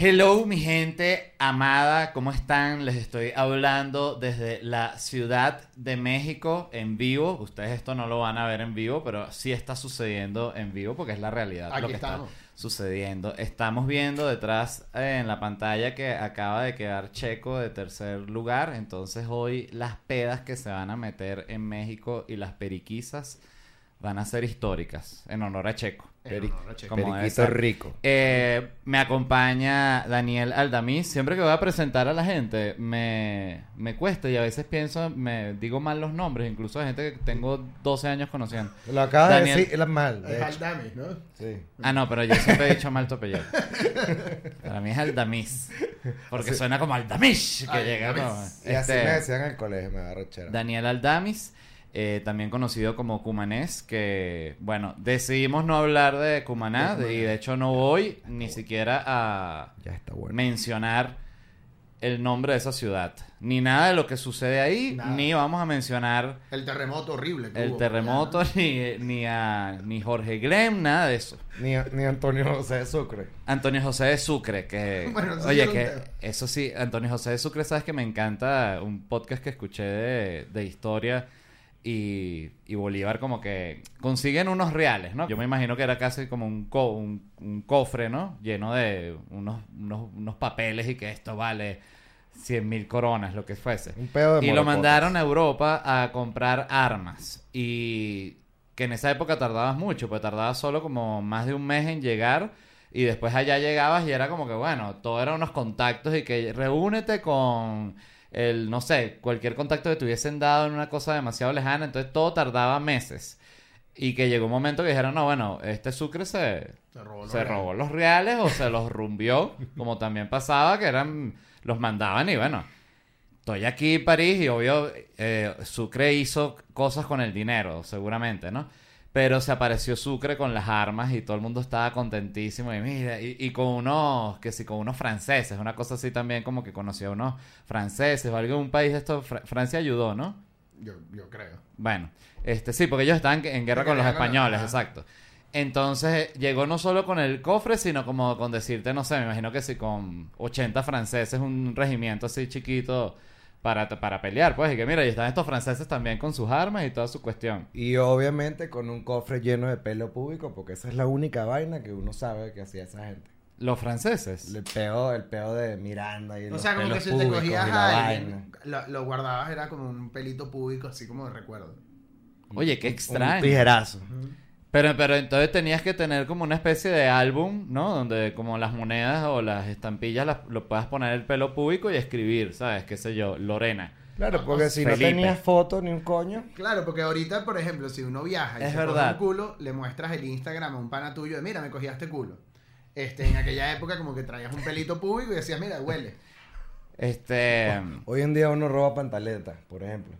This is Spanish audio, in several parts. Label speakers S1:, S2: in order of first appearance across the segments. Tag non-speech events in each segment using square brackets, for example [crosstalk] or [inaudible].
S1: Hello, mi gente amada, ¿cómo están? Les estoy hablando desde la Ciudad de México en vivo. Ustedes esto no lo van a ver en vivo, pero sí está sucediendo en vivo porque es la realidad
S2: Aquí
S1: lo que
S2: estamos.
S1: está sucediendo. Estamos viendo detrás eh, en la pantalla que acaba de quedar Checo de tercer lugar. Entonces hoy las pedas que se van a meter en México y las periquisas van a ser históricas en honor a Checo.
S2: En honor a Checo.
S1: Como
S3: Periquito rico.
S1: Eh, me acompaña Daniel Aldamiz. Siempre que voy a presentar a la gente, me, me cuesta y a veces pienso, me digo mal los nombres, incluso de gente que tengo 12 años conociendo.
S3: Lo acabas
S1: Daniel.
S3: de decir mal. de
S2: Es. Aldamis, ¿no?
S3: Sí.
S1: Ah, no, pero yo siempre he dicho mal tu apellido. Para mí es Aldamiz. Porque suena como Aldamiz, que
S2: Ay,
S1: llega como...
S3: Y así
S1: este,
S3: me decían en el colegio, me da rechera.
S1: Daniel Aldamiz, eh, también conocido como Cumanés, que, bueno, decidimos no hablar de Cumaná,
S2: De
S1: y de hecho no voy ni siquiera a
S3: Ya está bueno.
S1: mencionar el nombre de esa ciudad. Ni nada de lo que sucede ahí,
S2: Nada.
S1: ni vamos a mencionar
S2: El terremoto horrible. que
S1: el
S2: hubo
S1: terremoto, ni, ni a ni Jorge Glem, nada de eso.
S3: Ni, ni Antonio José de Sucre.
S1: Antonio José de Sucre, que... [laughs]
S2: Bueno, eso sí
S1: oye, que eso sí, Antonio José de Sucre, sabes que me encanta un podcast que escuché de, de historia y, y Bolívar como que consiguen unos reales, ¿no? Yo me imagino que era casi como un, co- un, un cofre, ¿no? Lleno de unos, unos, unos papeles y que esto vale 100 mil coronas, lo que fuese.
S3: Un pedo de
S1: Y lo mandaron a Europa a comprar armas. Y que en esa época tardabas mucho, pues tardabas solo como más de un mes en llegar. Y después allá llegabas y era como que, bueno, todo eran unos contactos y que reúnete con el, no sé, cualquier contacto que te hubiesen dado en una cosa demasiado lejana. Entonces todo tardaba meses. Y que llegó un momento que dijeron, no, bueno, este Sucre se,
S2: Se robó los
S1: se
S2: reales.
S1: robó los reales o se los rumbió, [laughs] como también pasaba, que eran, los mandaban y bueno, estoy aquí en París y obvio, eh, Sucre hizo cosas con el dinero, seguramente, ¿no? Pero se apareció Sucre con las armas y todo el mundo estaba contentísimo y mira, y, y con unos, que sí, con unos franceses, una cosa así también como que conoció a unos franceses o un país de esto, Fra- Francia ayudó, ¿no?
S2: Yo, yo creo.
S1: Bueno, este sí, porque ellos estaban en guerra con los españoles, exacto. Entonces llegó no solo con el cofre, sino como con decirte, no sé, me imagino que sí, con 80 franceses, un regimiento así chiquito para, para pelear, pues, y que mira, y están estos franceses también con sus armas y toda su cuestión.
S3: Y obviamente con un cofre lleno de pelo público, porque esa es la única vaina que uno sabe que hacía esa gente.
S1: Los franceses.
S3: El peo, el peo de Miranda y
S2: O
S3: los
S2: sea, como que
S3: pelos
S2: si te
S3: públicos
S2: cogías
S3: la
S2: a
S3: vaina.
S2: alguien, lo, lo guardabas, era como un pelito público, así como de recuerdo.
S1: Oye, qué
S3: Un
S1: extraño.
S3: tijerazo.
S1: Pero, pero entonces tenías que tener como una especie de álbum, ¿no? Donde como las monedas o las estampillas las, lo puedas poner el pelo público y escribir, ¿sabes? Qué sé yo, Lorena.
S3: Claro, porque si no tenías foto ni un coño.
S2: Claro, porque ahorita, por ejemplo, si uno viaja y
S1: Es
S2: se coge
S1: verdad.
S2: un culo, le muestras el Instagram a un pana tuyo de, mira, me cogí este culo. Este, en aquella época como que traías un pelito público y decías, mira, huele.
S1: Este...
S3: Hoy en día uno roba pantaletas, por ejemplo.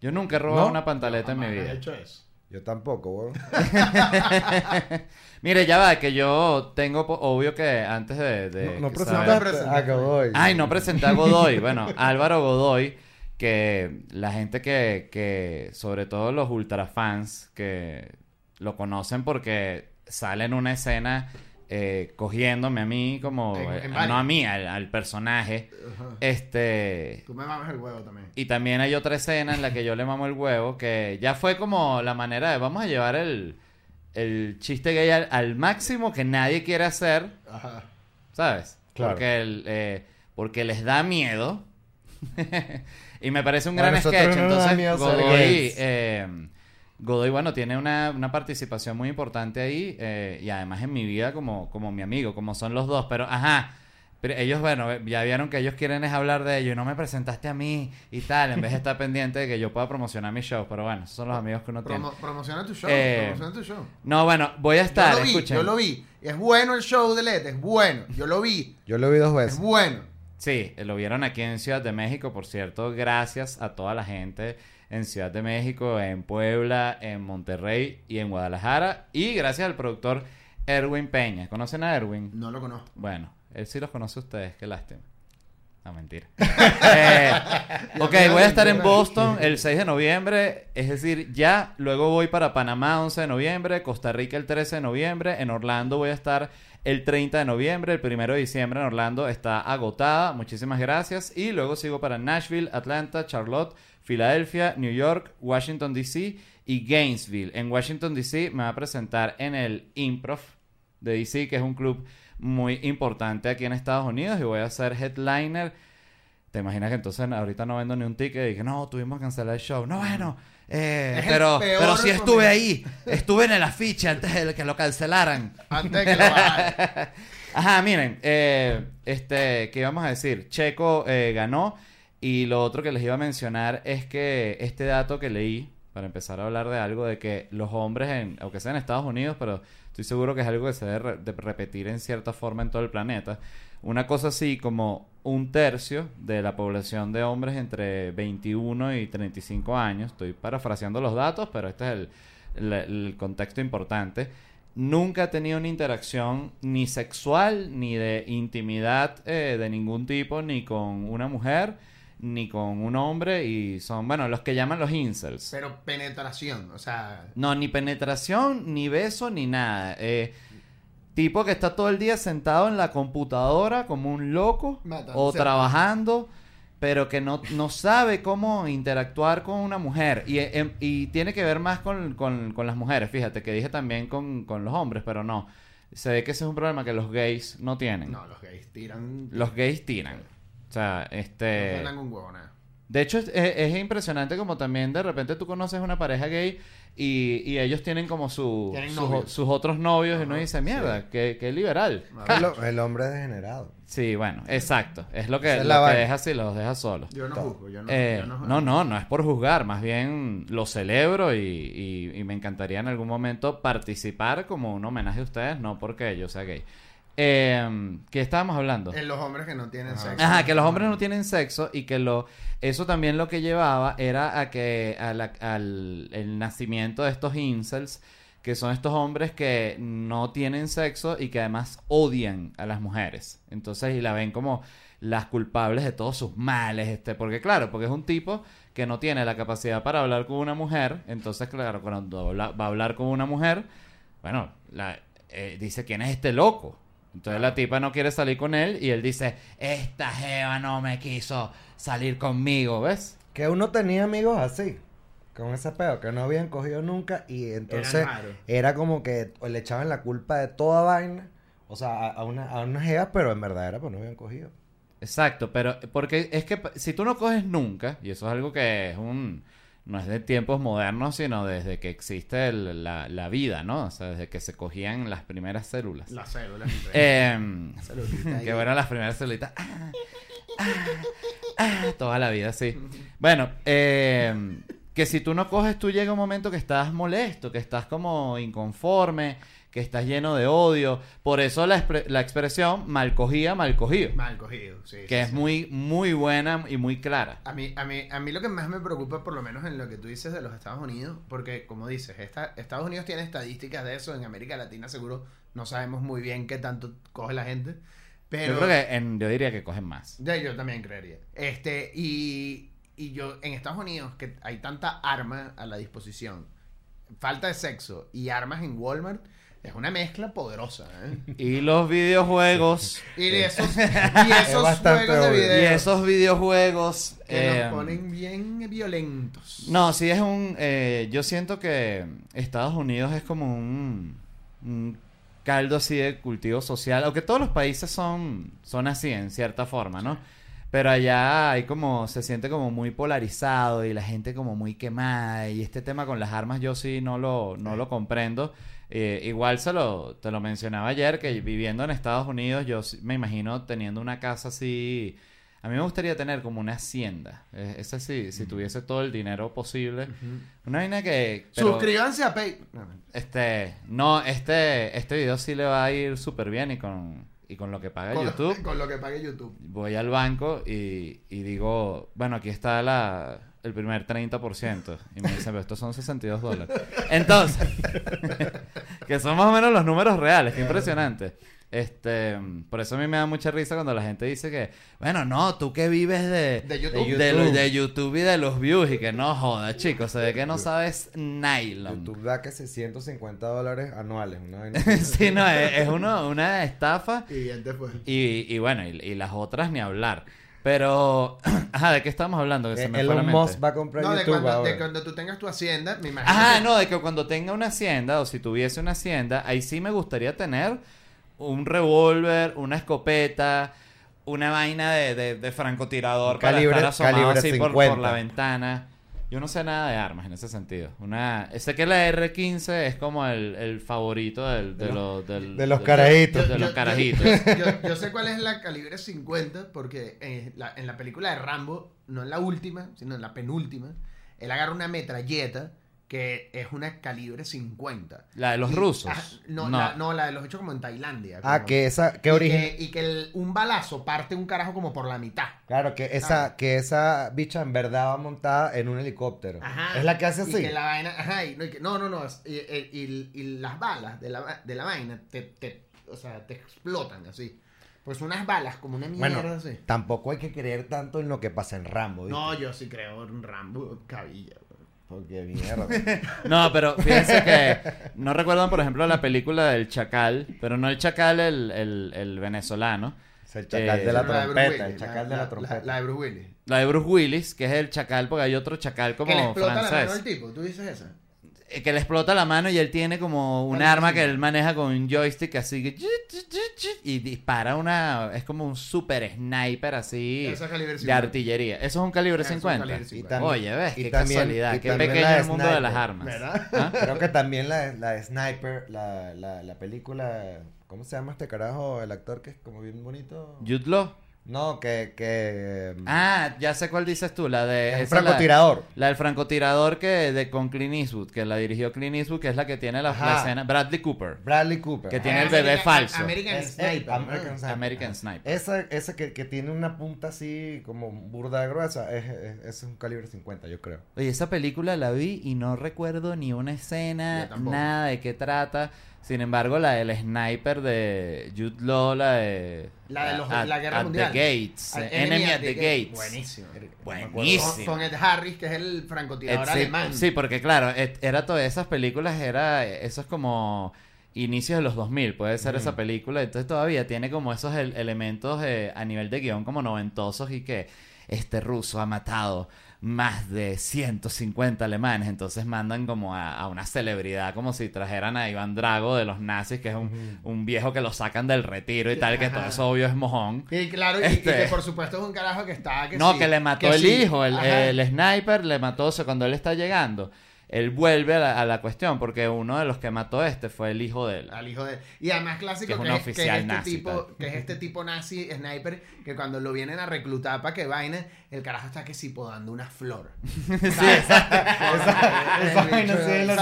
S1: Yo nunca he robado
S3: ¿No?
S1: una pantaleta en mi
S2: he
S1: vida.
S2: hecho eso.
S3: Yo tampoco, weón. [laughs]
S1: Mire, ya va, que yo tengo, obvio que antes de... de
S3: no
S1: saber-
S3: a Godoy.
S1: Ay, no presenté a Godoy. Bueno, Álvaro Godoy, que la gente que, que sobre todo los ultrafans, que lo conocen porque sale en una escena eh, cogiéndome a mí como...
S2: En-
S1: eh, no a mí, al, al personaje.
S2: Ajá.
S1: Este...
S2: Tú me mamas el huevo también.
S1: Y también hay otra escena en la que yo le mamo el huevo, que ya fue como la manera de vamos a llevar el, el chiste gay al, al máximo que nadie quiere hacer,
S2: Ajá.
S1: ¿sabes?
S3: Claro.
S1: Porque, el, eh, porque les da miedo. [laughs] y me parece un gran sketch.
S3: no
S1: Entonces, Godoy, eh, Godoy, bueno, tiene una, una participación muy importante ahí eh, y además en mi vida como, como mi amigo, como son los dos. Pero, ajá, Pero ellos, bueno, ya vieron que ellos quieren es hablar de ello y no me presentaste a mí y tal, en vez de estar [laughs] pendiente de que yo pueda promocionar mi show. Pero bueno, esos son los amigos que uno tiene.
S2: Promo- promociona tu show,
S1: Eh,
S2: promociona tu show.
S1: No, bueno, voy a estar,
S2: yo lo vi,
S1: escuchen.
S2: yo lo vi. Es bueno el show de LED, es bueno. Yo lo vi,
S3: Yo lo vi dos
S2: es
S3: veces.
S2: bueno.
S1: Sí, lo vieron aquí en Ciudad de México, por cierto, gracias a toda la gente en Ciudad de México, en Puebla, en Monterrey y en Guadalajara. Y gracias al productor Erwin Peña. ¿Conocen a Erwin?
S2: No lo conozco.
S1: Bueno, él sí los conoce a ustedes, qué lástima. No, mentira. [laughs] Eh, ok, voy a estar en Boston el 6 de noviembre, es decir, ya. Luego voy para Panamá 11 de noviembre, Costa Rica el 13 de noviembre, en Orlando voy a estar el 30 de noviembre, el 1 de diciembre en Orlando está agotada, muchísimas gracias. Y luego sigo para Nashville, Atlanta, Charlotte, Filadelfia, New York, Washington DC y Gainesville. En Washington DC me va a presentar en el Improv de DC, que es un club muy importante aquí en Estados Unidos y voy a ser headliner. ¿Te imaginas que entonces ahorita no vendo ni un ticket y dije, no, tuvimos que cancelar el show? No, bueno, eh, pero, pero sí estuve ahí, estuve en el afiche antes de que lo cancelaran.
S2: Antes de que lo. [laughs]
S1: Ajá, miren, eh, este, ¿qué íbamos a decir? Checo eh, ganó y lo otro que les iba a mencionar es que este dato que leí, para empezar a hablar de algo, de que los hombres, en, aunque sea en Estados Unidos, pero estoy seguro que es algo que se debe de repetir en cierta forma en todo el planeta, una cosa así como un tercio de la población de hombres entre 21 y 35 años, estoy parafraseando los datos, pero este es el contexto importante, nunca ha tenido una interacción ni sexual ni de intimidad eh, de ningún tipo, ni con una mujer, ni con un hombre, y son, bueno, los que llaman los incels.
S2: Pero penetración, o sea.
S1: No, ni penetración, ni beso, ni nada. Eh, tipo que está todo el día sentado en la computadora como un loco o trabajando, pero que no, no sabe cómo interactuar con una mujer. Y, em, y tiene que ver más con, con- con las mujeres, fíjate, que dije también con, con los hombres, pero no. Se ve que ese es un problema que los gays no tienen.
S2: No, los gays tiran.
S1: Los gays tiran. O sea, este...
S2: huevo, nada.
S1: De hecho, es, es- es impresionante como también de repente tú conoces una pareja gay y, y ellos tienen como su,
S2: Tienen
S1: sus, otros novios y uno dice, mierda, qué, qué liberal.
S3: El, el hombre es degenerado.
S1: Sí, bueno, exacto. Es lo que,
S3: es
S1: lo que deja así, los deja solos.
S2: Yo no
S3: Todo.
S2: juzgo, yo no.
S1: Eh,
S2: yo no,
S1: no, no, no es por juzgar, más bien lo celebro y, y- y me encantaría en algún momento participar como un homenaje a ustedes, no porque yo sea gay. Eh, ¿Qué estábamos hablando?
S2: En los hombres que no tienen
S3: Ajá.
S2: sexo.
S1: Ajá, que los hombres no tienen sexo y que lo eso también lo que llevaba era a que a la- al el nacimiento de estos incels que son estos hombres que no tienen sexo y que además odian a las mujeres. Entonces, y la ven como las culpables de todos sus males, este, porque claro, porque es un tipo que no tiene la capacidad para hablar con una mujer, entonces claro, cuando va a hablar con una mujer, bueno, la, eh, dice, ¿quién es este loco? Entonces la tipa no quiere salir con él y él dice, esta jeva no me quiso salir conmigo, ¿ves?
S3: Que uno tenía amigos así, con ese pedo, que no habían cogido nunca y entonces era como que le echaban la culpa de toda vaina, o sea, a, a una, a unas jevas, pero en verdad era porque no habían cogido.
S1: Exacto, pero porque es que si tú no coges nunca, y eso es algo que es un... No es de tiempos modernos, sino desde que existe el- la, la vida, ¿no? O sea, desde que se cogían las primeras células.
S2: Las células. [laughs] [laughs] ahí.
S1: que bueno, las primeras celulitas. Ah, ah, ah, toda la vida, sí. Bueno, em, que si tú no coges, tú llega un momento que estás molesto, que estás como inconforme, que estás lleno de odio. Por eso la, la expresión mal cogía, mal cogido.
S2: Mal cogido, sí.
S1: Que
S2: sí,
S1: es
S2: sí.
S1: muy, muy buena y muy clara.
S2: A mí, a, mí, a mí lo que más me preocupa, por lo menos en lo que tú dices de los Estados Unidos, porque como dices, esta- Estados Unidos tiene estadísticas de eso, en América Latina seguro no sabemos muy bien qué tanto coge la gente, pero...
S1: Yo creo que en- yo diría que cogen más.
S2: Ya, yo también creería. Este, y, y yo, en Estados Unidos, que hay tanta arma a la disposición, falta de sexo y armas en Walmart, es una mezcla poderosa, ¿eh?
S1: Y los videojuegos.
S2: Y de esos, y [laughs] esos juegos de video
S1: y esos videojuegos.
S2: que
S1: em,
S2: nos ponen bien violentos.
S1: No, sí es un... eh, yo siento que Estados Unidos es como un, un caldo así de cultivo social, aunque todos los países son, son así en cierta forma, ¿no? Pero allá hay como, se siente como muy polarizado y la gente como muy quemada. Y este tema con las armas yo sí no lo, no lo comprendo. Eh, igual se lo, te lo mencionaba ayer, que viviendo en Estados Unidos, yo me imagino teniendo una casa así. A mí me gustaría tener como una hacienda. Eh, esa sí, si tuviese todo el dinero posible. Una vaina que. pero-
S2: Suscríbanse a Pay.
S1: Este, no, este, este video sí le va a ir súper bien y con, y con lo que paga
S2: Con,
S1: YouTube. [laughs]
S2: con lo que pague YouTube.
S1: Voy al banco y, y digo, bueno, aquí está la, el primer 30%. Y me dicen, pero estos son 62 dólares. Entonces, [laughs] que son más o menos los números reales, qué impresionante. Este, por eso a mí me da mucha risa cuando la gente dice que, bueno, no, tú que vives de,
S2: De YouTube.
S1: de,
S3: YouTube.
S1: de YouTube y de los views y que no joda, chicos, se ve que no sabes nylon.
S3: YouTube da que 150 dólares anuales. Vaina [laughs]
S1: sí, no, es, es uno- una estafa
S2: Y fue.
S1: y, y bueno, y, y las otras ni hablar. Pero, [clears throat] ajá, ¿de qué estamos hablando? Que se me fue la
S3: Elon. Musk va a comprar
S2: No, de
S3: YouTube
S2: cuando,
S3: ahora.
S2: de cuando tú tengas tu hacienda, me imagino.
S1: Ajá,
S2: que-
S1: no, de que cuando tenga una hacienda o si tuviese una hacienda, ahí sí me gustaría tener un revólver, una escopeta, una vaina de, de, de francotirador
S3: Un
S1: para
S3: calibre-
S1: estar asomado
S3: calibre
S1: así por,
S3: 50.
S1: por la ventana. Yo no sé nada de armas en ese sentido. Una, sé que la R15 es como el, el favorito del, de,
S3: De
S1: los, del-
S3: de los carajitos.
S1: De los carajitos.
S2: Yo, yo- yo sé cuál es la calibre 50 porque eh, la- en la película de Rambo, no en la última, sino en la penúltima, él agarra una metralleta que es una calibre 50.
S1: La de los
S2: Y-
S1: rusos.
S2: ah, no,
S1: No.
S2: La, no, la de los hechos como en Tailandia.
S3: Ah, que esa, que
S2: y
S3: origen.
S2: que, y que el- un balazo parte un carajo como por la mitad.
S3: Claro, que esa, que esa bicha en verdad va montada en un helicóptero.
S2: Ajá.
S3: Es la que hace
S2: Y
S3: así.
S2: que la vaina, ajá, y no, y que- no, no, y, y- y- y las balas de la, de la vaina te, te, o sea, te explotan así. Pues unas balas como una mierda
S3: Bueno,
S2: así.
S3: tampoco hay que creer tanto en lo que pasa en Rambo. ¿viste?
S2: No, yo sí creo en Rambo cabilla.
S3: Porque mierda. [laughs]
S1: No, pero fíjense que no recuerdan, por ejemplo, la película del Chacal, pero no el Chacal el, el, el venezolano,
S3: es el chacal
S1: Eh,
S3: de la trompeta.
S2: Willis,
S3: El chacal de la, trompeta.
S2: La, de Bruce Willis.
S1: la de Bruce Willis, que es el Chacal, porque hay otro Chacal como
S2: que le explota la mano al
S1: francés,
S2: tipo, ¿tú dices esa?
S1: Eh, que le explota la mano y él tiene como un arma que él maneja con un joystick así que y dispara una, es como un super sniper así
S2: Esa es calibre
S1: de
S2: 50.
S1: artillería. Eso es un calibre
S2: Eso es un
S1: 50.
S2: calibre
S3: Y
S2: 50.
S3: también-
S1: Oye, ves, qué
S3: también-
S1: casualidad, qué pequeño el mundo de las armas.
S2: ¿Verdad?
S1: ¿Ah?
S3: Creo que también la, Sniper, la, la, la película. ¿Cómo se llama este carajo? El actor que es como bien bonito.
S1: Jude Law.
S3: No, que. que
S1: Ah, ya sé cuál dices tú, la de... la-
S3: francotirador.
S1: La del francotirador que de con Clint Eastwood, que la dirigió Clint Eastwood, que es la que tiene la, la escena. Bradley Cooper.
S3: Bradley Cooper.
S1: Que
S3: Ah,
S1: tiene el bebé
S2: American-
S1: falso.
S2: American
S3: Es-
S2: Sniper.
S3: American Sniper.
S1: American. Sniper.
S3: Esa, esa que, que tiene una punta así como burda gruesa, es, es, es un calibre 50, yo creo.
S1: Oye, esa película la vi y no recuerdo ni una escena, nada de qué trata. Sin embargo, la del sniper de Jude Law, la de...
S2: La de los-
S1: At-
S2: la Guerra
S1: at
S2: Mundial.
S1: the Gates. Eh, Enemy, at the Gates.
S2: Buenísimo.
S1: Buenísimo.
S2: Con, Ed Harris, que es el francotirador
S1: Eh,
S2: alemán.
S1: sí, porque claro, era todas esas películas, era eso es como inicios de los 2000, puede ser esa película, entonces todavía tiene como esos el- elementos eh, a nivel de guion como noventosos y que este ruso ha matado más de 150 alemanes, entonces mandan como a, a una celebridad como si trajeran a Iván Drago de los nazis, que es un, un viejo que lo sacan del retiro y tal, que todo eso obvio es mojón.
S2: Y claro, y- y,
S1: Este-
S2: que por supuesto es un carajo que está. Que
S1: no,
S2: sí,
S1: que le mató
S2: que
S1: el
S2: sí.
S1: hijo, el, el sniper le mató, o sea, cuando él está llegando, él vuelve a la, a la cuestión, porque uno de los que mató este fue el hijo de él.
S2: Al hijo de Y además
S1: Que
S2: clásico
S1: es
S2: que,
S1: un
S2: es, que es
S1: oficial
S2: este
S1: nazi,
S2: tipo,
S1: tal.
S2: que es este tipo nazi sniper que cuando lo vienen a reclutar para que vaina, el carajo está que sí podando una flor.
S1: sí.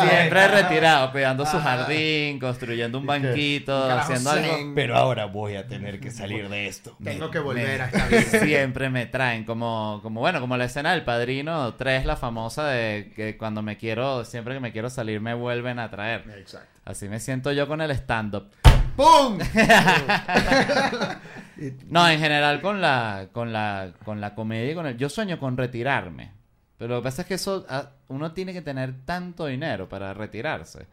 S1: Siempre retirado, cuidando su jardín, construyendo un banquito, haciendo algo.
S3: Pero ahora voy a tener que salir de esto.
S2: Tengo que volver
S1: Me-
S2: a esta vida.
S1: Siempre me traen, como, como bueno, como la escena del Padrino 3, la famosa de que cuando me quiero, siempre que me quiero salir me vuelven a traer.
S2: Exacto.
S1: Así me siento yo con el stand-up.
S2: ¡Pum! [laughs]
S1: No, en general con la, con la, con la comedia y con el... Yo sueño con retirarme. Pero lo que pasa es que eso, ah, uno tiene que tener tanto dinero para retirarse.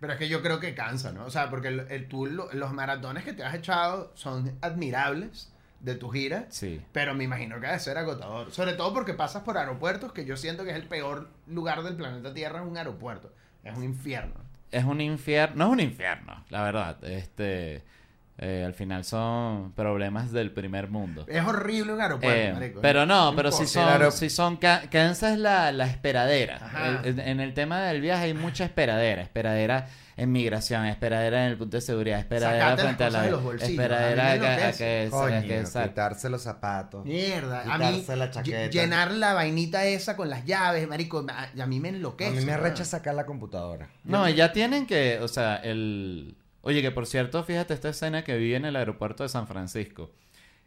S2: Pero es que yo creo que cansa, ¿no? O sea, porque el, el- tú, lo- los maratones que te has echado son admirables de tu gira,
S1: Sí.
S2: pero me imagino que ha de ser agotador. Sobre todo porque pasas por aeropuertos, que yo siento que es el peor lugar del planeta Tierra, es un aeropuerto. Es un infierno.
S1: Es un infierno, no es un infierno, la verdad. Este, Eh, al final son problemas del primer mundo.
S2: Es horrible un aeropuerto,
S1: Eh,
S2: marico.
S1: pero no, pero si son, si son ca- Kansas es la, la esperadera. El- en el tema del viaje hay mucha esperadera, esperadera en migración, esperadera en el punto de seguridad, esperadera
S2: Sacarte las
S1: frente a la
S2: de los bolsillos,
S1: esperadera
S2: a
S1: que, a que-
S3: Coño,
S1: que
S3: quitarse los zapatos.
S2: Mierda, a mí
S3: Quitarse la chaqueta.
S2: ll- llenar la vainita esa con las llaves, marico, a, a mí me enloquece.
S3: A mí me arrecha sacar la computadora.
S1: No, ya tienen que, o sea, el... Oye, que por cierto, fíjate esta escena que vi en el aeropuerto de San Francisco.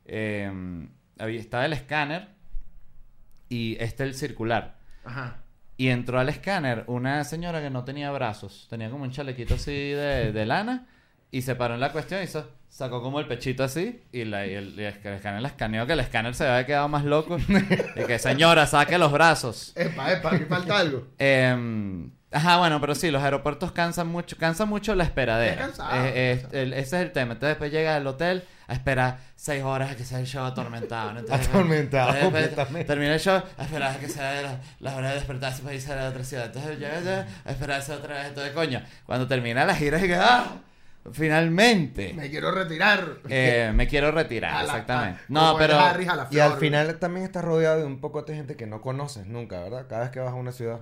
S1: Eh, había, estaba el escáner y este el circular.
S2: Ajá.
S1: Y entró al escáner una señora que no tenía brazos. Tenía como un chalequito así de, de lana. Y se paró en la cuestión y hizo- sacó como el pechito así. Y, la, y el, y el escáner la escaneó que el escáner se había quedado más loco. y que señora, saque los brazos. [laughs]
S2: Epa, epa, aquí falta algo.
S1: Eh, ajá, bueno, pero sí, los aeropuertos cansan mucho, cansa mucho la esperadera.
S2: Es cansado, es
S1: el- ese es el tema. Entonces después llega al hotel a esperar seis horas a que sea el show atormentado. ¿no? Entonces,
S3: Atormentado,
S1: entonces, después
S3: completamente.
S1: Termina el show a esperar a que sea la, la hora de despertarse para irse a la otra ciudad. Entonces llega ya a esperarse otra vez. Entonces, coño, cuando termina la gira, digo, ¡ah! Finalmente.
S2: Me quiero retirar.
S1: Eh, me quiero retirar,
S2: la-
S1: exactamente.
S2: a-
S1: No, pero...
S2: Harris a la
S3: Y al final también estás rodeado de un poco de gente que no conoces nunca, ¿verdad? Cada vez que vas a una ciudad.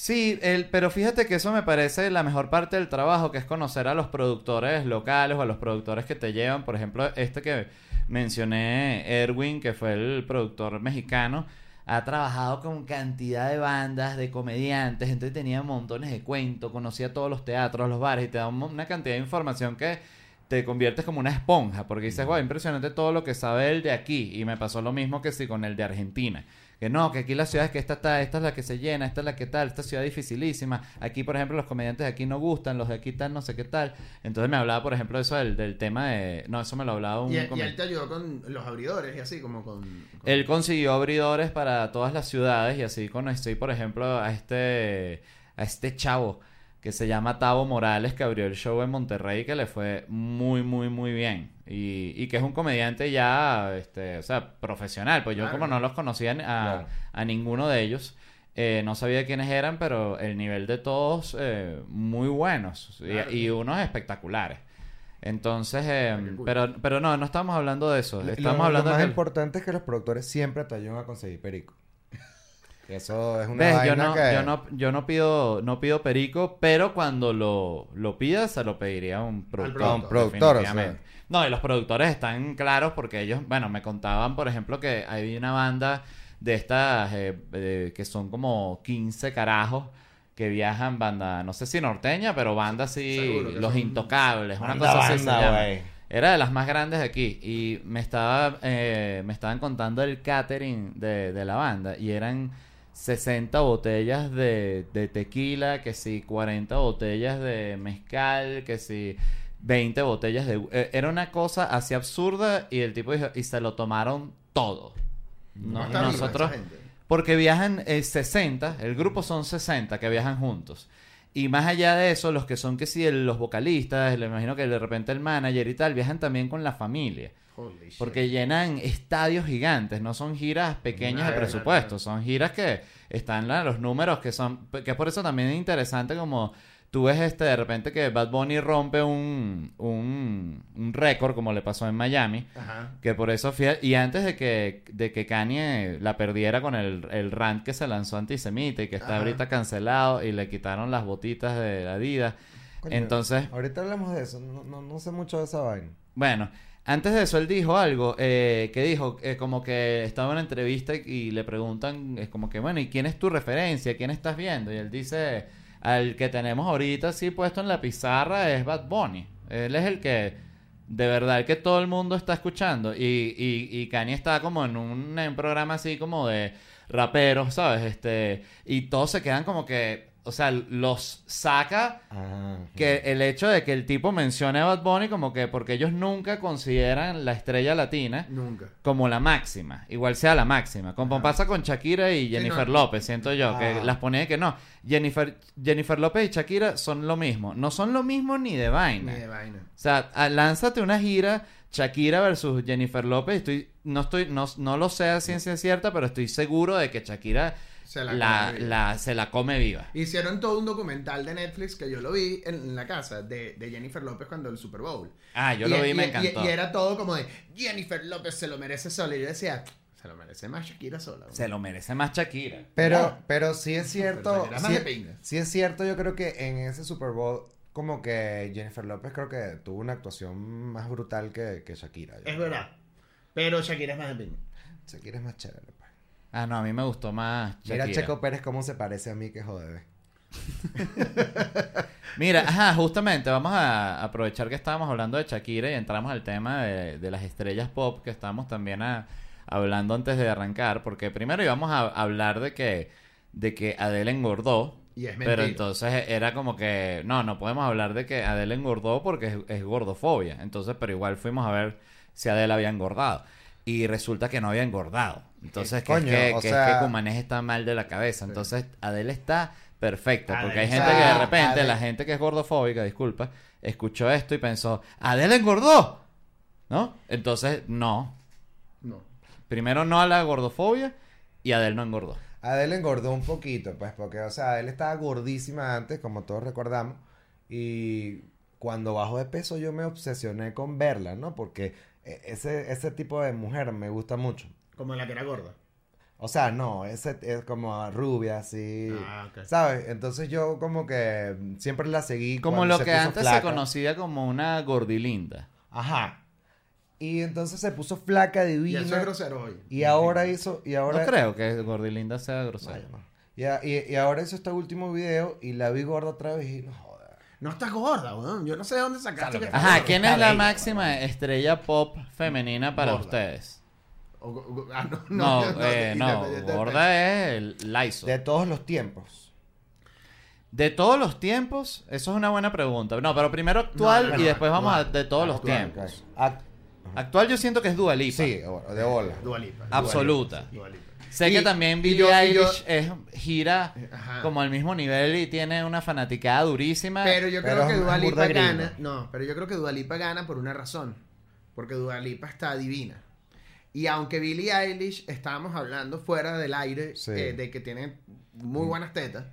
S1: Sí, el, pero fíjate que eso me parece la mejor parte del trabajo, que es conocer a los productores locales o a los productores que te llevan. Por ejemplo, este que mencioné, Erwin, que fue el productor mexicano, ha trabajado con cantidad de bandas, de comediantes, entonces tenía montones de cuentos, conocía todos los teatros, los bares y te da un- una cantidad de información que te conviertes como una esponja, porque dices, wow, impresionante todo lo que sabe el de aquí. Y me pasó lo mismo que sí con el de Argentina. Que no, que aquí la ciudad es que esta, está, esta es la que se llena, esta es la que tal, esta ciudad es dificilísima. Aquí, por ejemplo, los comediantes de aquí no gustan, los de aquí tal, no sé qué tal. Entonces me hablaba, por ejemplo, eso del, del tema de... No, eso me lo hablaba un
S2: Y, y él te ayudó con los abridores y así, como con. con-
S1: él consiguió abridores para todas las ciudades y así conocí, por ejemplo, a este, a este chavo que se llama Tavo Morales, que abrió el show en Monterrey, que le fue muy, muy, muy bien. Y, y que es un comediante ya, este, o sea, profesional. Pues yo
S2: Claro.
S1: como no los conocía a,
S3: Claro.
S1: a ninguno de ellos, eh, no sabía quiénes eran, pero el nivel de todos eh, muy buenos y-
S2: Claro.
S1: y, unos espectaculares. Entonces, eh,
S2: Ah, cool.
S1: pero, pero no, no estamos hablando de eso.
S3: Lo-
S1: Estamos
S3: lo,
S1: hablando
S3: lo más
S1: de que-
S3: importante es que los productores siempre te ayudan a conseguir perico. Eso es una
S1: ¿Ves? Yo
S3: vaina
S1: no,
S3: que...
S1: yo no, yo no pido, no pido perico, pero cuando lo, lo pida, se lo pediría a un productor.
S3: A un productor, o sea.
S1: No, y los productores están claros porque ellos, bueno, me contaban, por ejemplo, que hay una banda de estas eh, eh, que son como 15 carajos que viajan, banda, no sé si norteña, pero banda así, los
S2: son
S1: intocables, una
S3: Banda,
S1: cosa así se llama. Era de las más grandes de aquí. Y me estaba eh, me estaban contando el catering de, de la banda. Y eran 60 botellas de, de tequila, que sí, 40 botellas de mezcal, que sí, 20 botellas de... eh, era una cosa así absurda y el tipo dijo, y se lo tomaron todo. No,
S2: ¿Cómo está viva
S1: nosotros... Porque viajan eh, 60, el grupo son 60 que viajan juntos. Y más allá de eso, los que son que sí, el- los vocalistas, le imagino que de repente el manager y tal, viajan también con la familia.
S2: Holy shit.
S1: Porque llenan estadios gigantes, no son giras pequeñas de presupuesto, son giras que están la- los números que son, que es por eso también es interesante como tú ves este de repente que Bad Bunny rompe un, un, un récord como le pasó en Miami.
S2: Ajá.
S1: Que por eso, fíjate, y antes de que, de que Kanye la perdiera con el, el rant que se lanzó antisemita y que está
S2: Ajá.
S1: ahorita cancelado y le quitaron las botitas de Adidas.
S3: Coño,
S1: Entonces,
S3: Ahorita hablamos de eso. No, no, no sé mucho de esa vaina.
S1: bueno, antes de eso él dijo algo, eh, que dijo, eh, como que estaba en una entrevista y le preguntan, es como que, bueno, ¿y quién es tu referencia? ¿Quién estás viendo? Y él dice, al que tenemos ahorita así puesto en la pizarra es Bad Bunny. Él es el que, de verdad, que todo el mundo está escuchando. Y, y, y Kanye está como en un, en un programa así como de raperos, ¿sabes? Este, y todos se quedan como que... o sea, los saca
S3: Ah,
S1: que el hecho de que el tipo mencione a Bad Bunny como que porque ellos nunca consideran la estrella latina
S2: Nunca.
S1: como la máxima, igual sea la máxima. Como pasa con Shakira y Jennifer
S2: no.
S1: López, siento yo, que
S3: Ah.
S1: las ponía que no. Jennifer, Jennifer López y Shakira son lo mismo. No son lo mismo ni de vaina.
S2: Ni de vaina.
S1: O sea, a- lánzate una gira Shakira versus Jennifer López. Estoy, no estoy, no, no lo sé a ciencia cierta, pero estoy seguro de que Shakira
S2: Se la
S1: la,
S2: come viva.
S1: la- se la come viva.
S2: Hicieron todo un documental de Netflix que yo lo vi en, en la casa de, de Jennifer López cuando el Super Bowl.
S1: Ah, yo
S2: Y-
S1: lo vi y
S2: y-
S1: me
S2: y-
S1: encantó.
S2: Y, era todo como de Jennifer López se lo merece sola. Y yo decía, se lo merece más Shakira sola. güey".
S1: Se lo merece más Shakira.
S3: Pero, pero sí es cierto.
S2: Pero
S3: sí,
S2: de
S3: sí es cierto, yo creo que en ese Super Bowl, como que Jennifer López creo que tuvo una actuación más brutal que, que Shakira.
S2: Es
S3: creo.
S2: verdad. Pero Shakira es más de pinga.
S3: Shakira es más chévere.
S1: Ah, no, a mí me gustó más Shakira.
S3: Mira Checo Pérez cómo se parece a mí que jode. [laughs]
S1: Mira, ajá, justamente vamos a aprovechar que estábamos hablando de Shakira y entramos al tema de, de las estrellas pop que estábamos también a- hablando antes de arrancar, porque primero íbamos a hablar de que, de que Adele engordó,
S2: Y es
S1: pero entonces era como que, no, no podemos hablar de que Adele engordó porque es, es gordofobia, entonces, pero igual fuimos a ver si Adele había engordado. Y resulta que no había engordado. Entonces, que,
S3: Coño,
S1: es, que,
S3: o
S1: que
S3: sea-
S1: es que Cumanés está mal de la cabeza. Entonces, Adele está perfecta. Porque hay
S2: Adele
S1: gente que de repente,
S3: Adele-
S1: la gente que es gordofóbica, disculpa, escuchó esto y pensó, Adele engordó. ¿No? Entonces, no.
S2: No.
S1: Primero no a la gordofobia y Adele no engordó.
S3: Adele engordó un poquito, pues, porque, o sea, Adele estaba gordísima antes, como todos recordamos, y cuando bajó de peso yo me obsesioné con verla, ¿no? Porque eh, ese, ese tipo de mujer me gusta mucho.
S2: Como la que era gorda.
S3: O sea, no, ese es como rubia, así,
S2: Ah, ok.
S3: ¿sabes? Entonces yo como que siempre la seguí
S1: Como lo
S3: se
S1: que
S3: puso
S1: antes se conocía como una gordilinda.
S3: Ajá. Y entonces se puso flaca,
S2: Y
S3: divina.
S2: eso es grosero hoy.
S3: Y ahora hizo, y ahora...
S1: No creo que gordilinda sea
S3: no. Y, a- y- y ahora hizo este último video y la vi gorda otra vez y no joder.
S2: No estás gorda, weón. Yo no sé de dónde sacaste que estás
S1: Ajá. ¿quién es la máxima estrella pop femenina para
S2: Gorda.
S1: ustedes?
S2: O- o- ah, no, [laughs]
S1: No,
S2: no,
S1: eh, no, gorda es Lysol.
S3: De todos los tiempos.
S1: De todos los tiempos, eso es una buena pregunta. No, pero primero actual
S2: No,
S1: y
S2: no,
S1: después vamos a de todos los
S2: Actual,
S1: tiempos.
S3: Ac-
S1: Actual yo siento que es Dua Lipa.
S3: sí, de bola.
S2: Dua Lipa, Dua
S1: Absoluta.
S2: Lipa, Dua Lipa.
S1: Sé
S2: Y-
S1: que también Billie
S2: yo- y yo-
S1: Eilish es, gira
S2: Ajá.
S1: como al mismo nivel y tiene una fanaticada durísima.
S2: Pero yo
S3: Pero
S2: creo que
S3: es
S2: Dua
S3: burda
S2: Lipa
S3: gringo.
S2: gana. No, pero yo creo que Dua Lipa gana por una razón. Porque Dua Lipa está divina. Y aunque Billie Eilish estábamos hablando fuera del aire
S3: Sí.
S2: eh, de que tiene muy buenas tetas,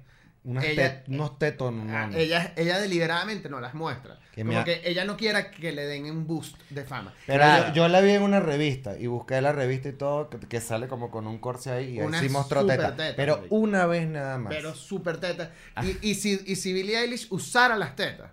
S3: Unas
S2: Ella-
S3: tet- unos tetos.
S2: ah,
S3: no.
S2: ella, ella deliberadamente no las muestra.
S3: Que
S2: Como
S3: me ha-
S2: que ella no quiera que le den un boost de fama.
S3: Pero
S1: Claro.
S3: yo, yo la vi en una revista y busqué la revista y todo, que, que sale como con un corte ahí y ahí
S2: Una
S3: sí mostró
S2: super
S3: teta.
S2: teta,
S3: Pero una vez nada más.
S2: Pero súper teta.
S1: Ah.
S2: Y, y si, y si Billie Eilish usara las tetas,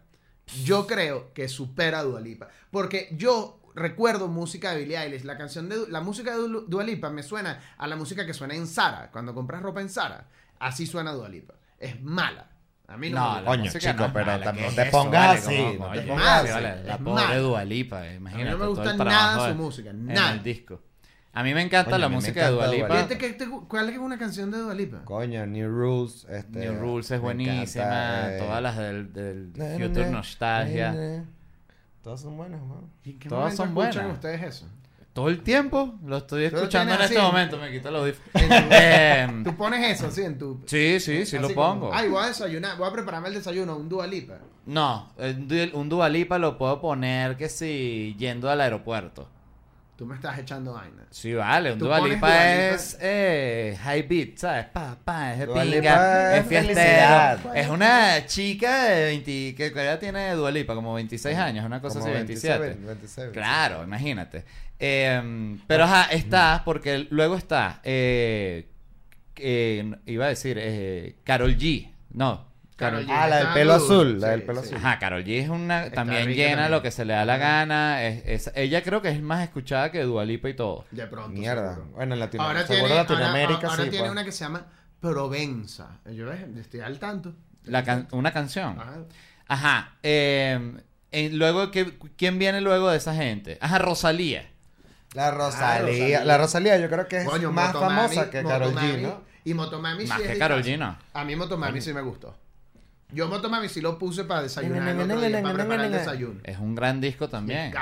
S2: yo creo que supera a Dua Lipa. Porque yo recuerdo música de Billie Eilish. La canción de la música de Du- Dua Lipa me suena a la música que suena en Zara. Cuando compras ropa en Zara, así suena Dua Lipa. Es mala. A mí no,
S1: No,
S2: me gusta.
S3: Coño, chico,
S1: no
S3: pero
S1: ¿qué
S3: te pongas
S1: Vale,
S3: así,
S1: como-
S3: no
S1: oye,
S3: te
S2: pongas
S1: vale,
S2: así,
S1: vale, La pobre
S2: mala.
S1: Dua Lipa, eh, imagínate.
S2: me
S1: todo
S2: gusta
S1: el
S2: nada su
S1: de-
S2: música,
S1: En
S2: nada.
S1: el disco. A mí me encanta
S3: Coño,
S1: la
S3: a mí me
S1: música de
S3: encanta
S1: Dua
S3: Dua
S1: Lipa.
S2: Fíjate que te- ¿Cuál es una canción de Dua Lipa?
S3: Coño, New Rules. Este,
S1: New Rules es
S3: me
S1: buenísima.
S3: encanta, eh,
S1: Todas las del, del Future Nostalgia.
S3: Todas son buenas, ¿no?
S2: ¿Y en qué
S1: Todas son
S2: escuchan
S1: buenas.
S2: ustedes eso?
S1: Todo el tiempo lo estoy escuchando en este
S2: así.
S1: momento. Me quito los audífonos. [laughs] Em,
S2: Tú pones eso así en tu...
S1: sí, sí, sí lo pongo.
S2: Ay, voy a desayunar, voy a prepararme el desayuno, un Dua Lipa.
S1: No, un Du- un Dua Lipa lo puedo poner que si yendo al aeropuerto.
S2: Tú me estás echando vaina.
S1: Sí, vale, un Dua Lipa
S2: Dua Lipa.
S1: es eh, high beat, ¿sabes? Pa, pa, es de
S3: Dua
S1: pinga, es
S3: es
S1: fiestero.
S3: felicidad.
S1: Es una chica de 20, que que edad tiene Dua Lipa, como 26 años, una cosa
S3: Como
S1: así, 27.
S3: 27, 27.
S1: Claro, imagínate. Eh, pero ajá, está, porque luego está, eh, eh, iba a decir, eh, Carol G. No,
S2: Karol
S1: G.
S2: G.
S3: Ah, la del
S2: Está
S3: pelo azul, la
S2: sí,
S3: del pelo
S2: sí.
S3: azul.
S1: Ajá, Carol G es una
S2: Está
S1: también
S2: rica
S1: llena
S2: también.
S1: lo que se le da la gana. Es, es- ella creo que es más escuchada que Dualipa y todo.
S2: De pronto.
S3: Mierda.
S2: seguro.
S3: Bueno, en Latino-
S2: Ahora
S3: seguro
S2: tiene,
S3: Latinoamérica
S2: ahora, ahora
S3: sí.
S2: tiene
S3: pues.
S2: una que se llama Provenza. Yo ves, estoy al tanto.
S1: La can- una canción.
S2: Ajá.
S1: Ajá. eh, eh, luego, ¿qué- ¿quién viene luego de esa gente? Ajá, Rosalía.
S3: La Rosalía.
S2: Rosalía.
S3: La Rosalía yo creo que es
S2: Coño,
S3: más
S2: Motomami-
S3: famosa que G,
S2: Motomami-
S3: ¿no?
S2: Y Motomami
S1: Más
S2: sí es
S1: que
S2: casa.
S1: G, no.
S2: A mí Motomami sí me gustó. Yo Motomami sí lo puse para desayunar el otro día, para preparar el desayuno.
S1: Es un gran disco también.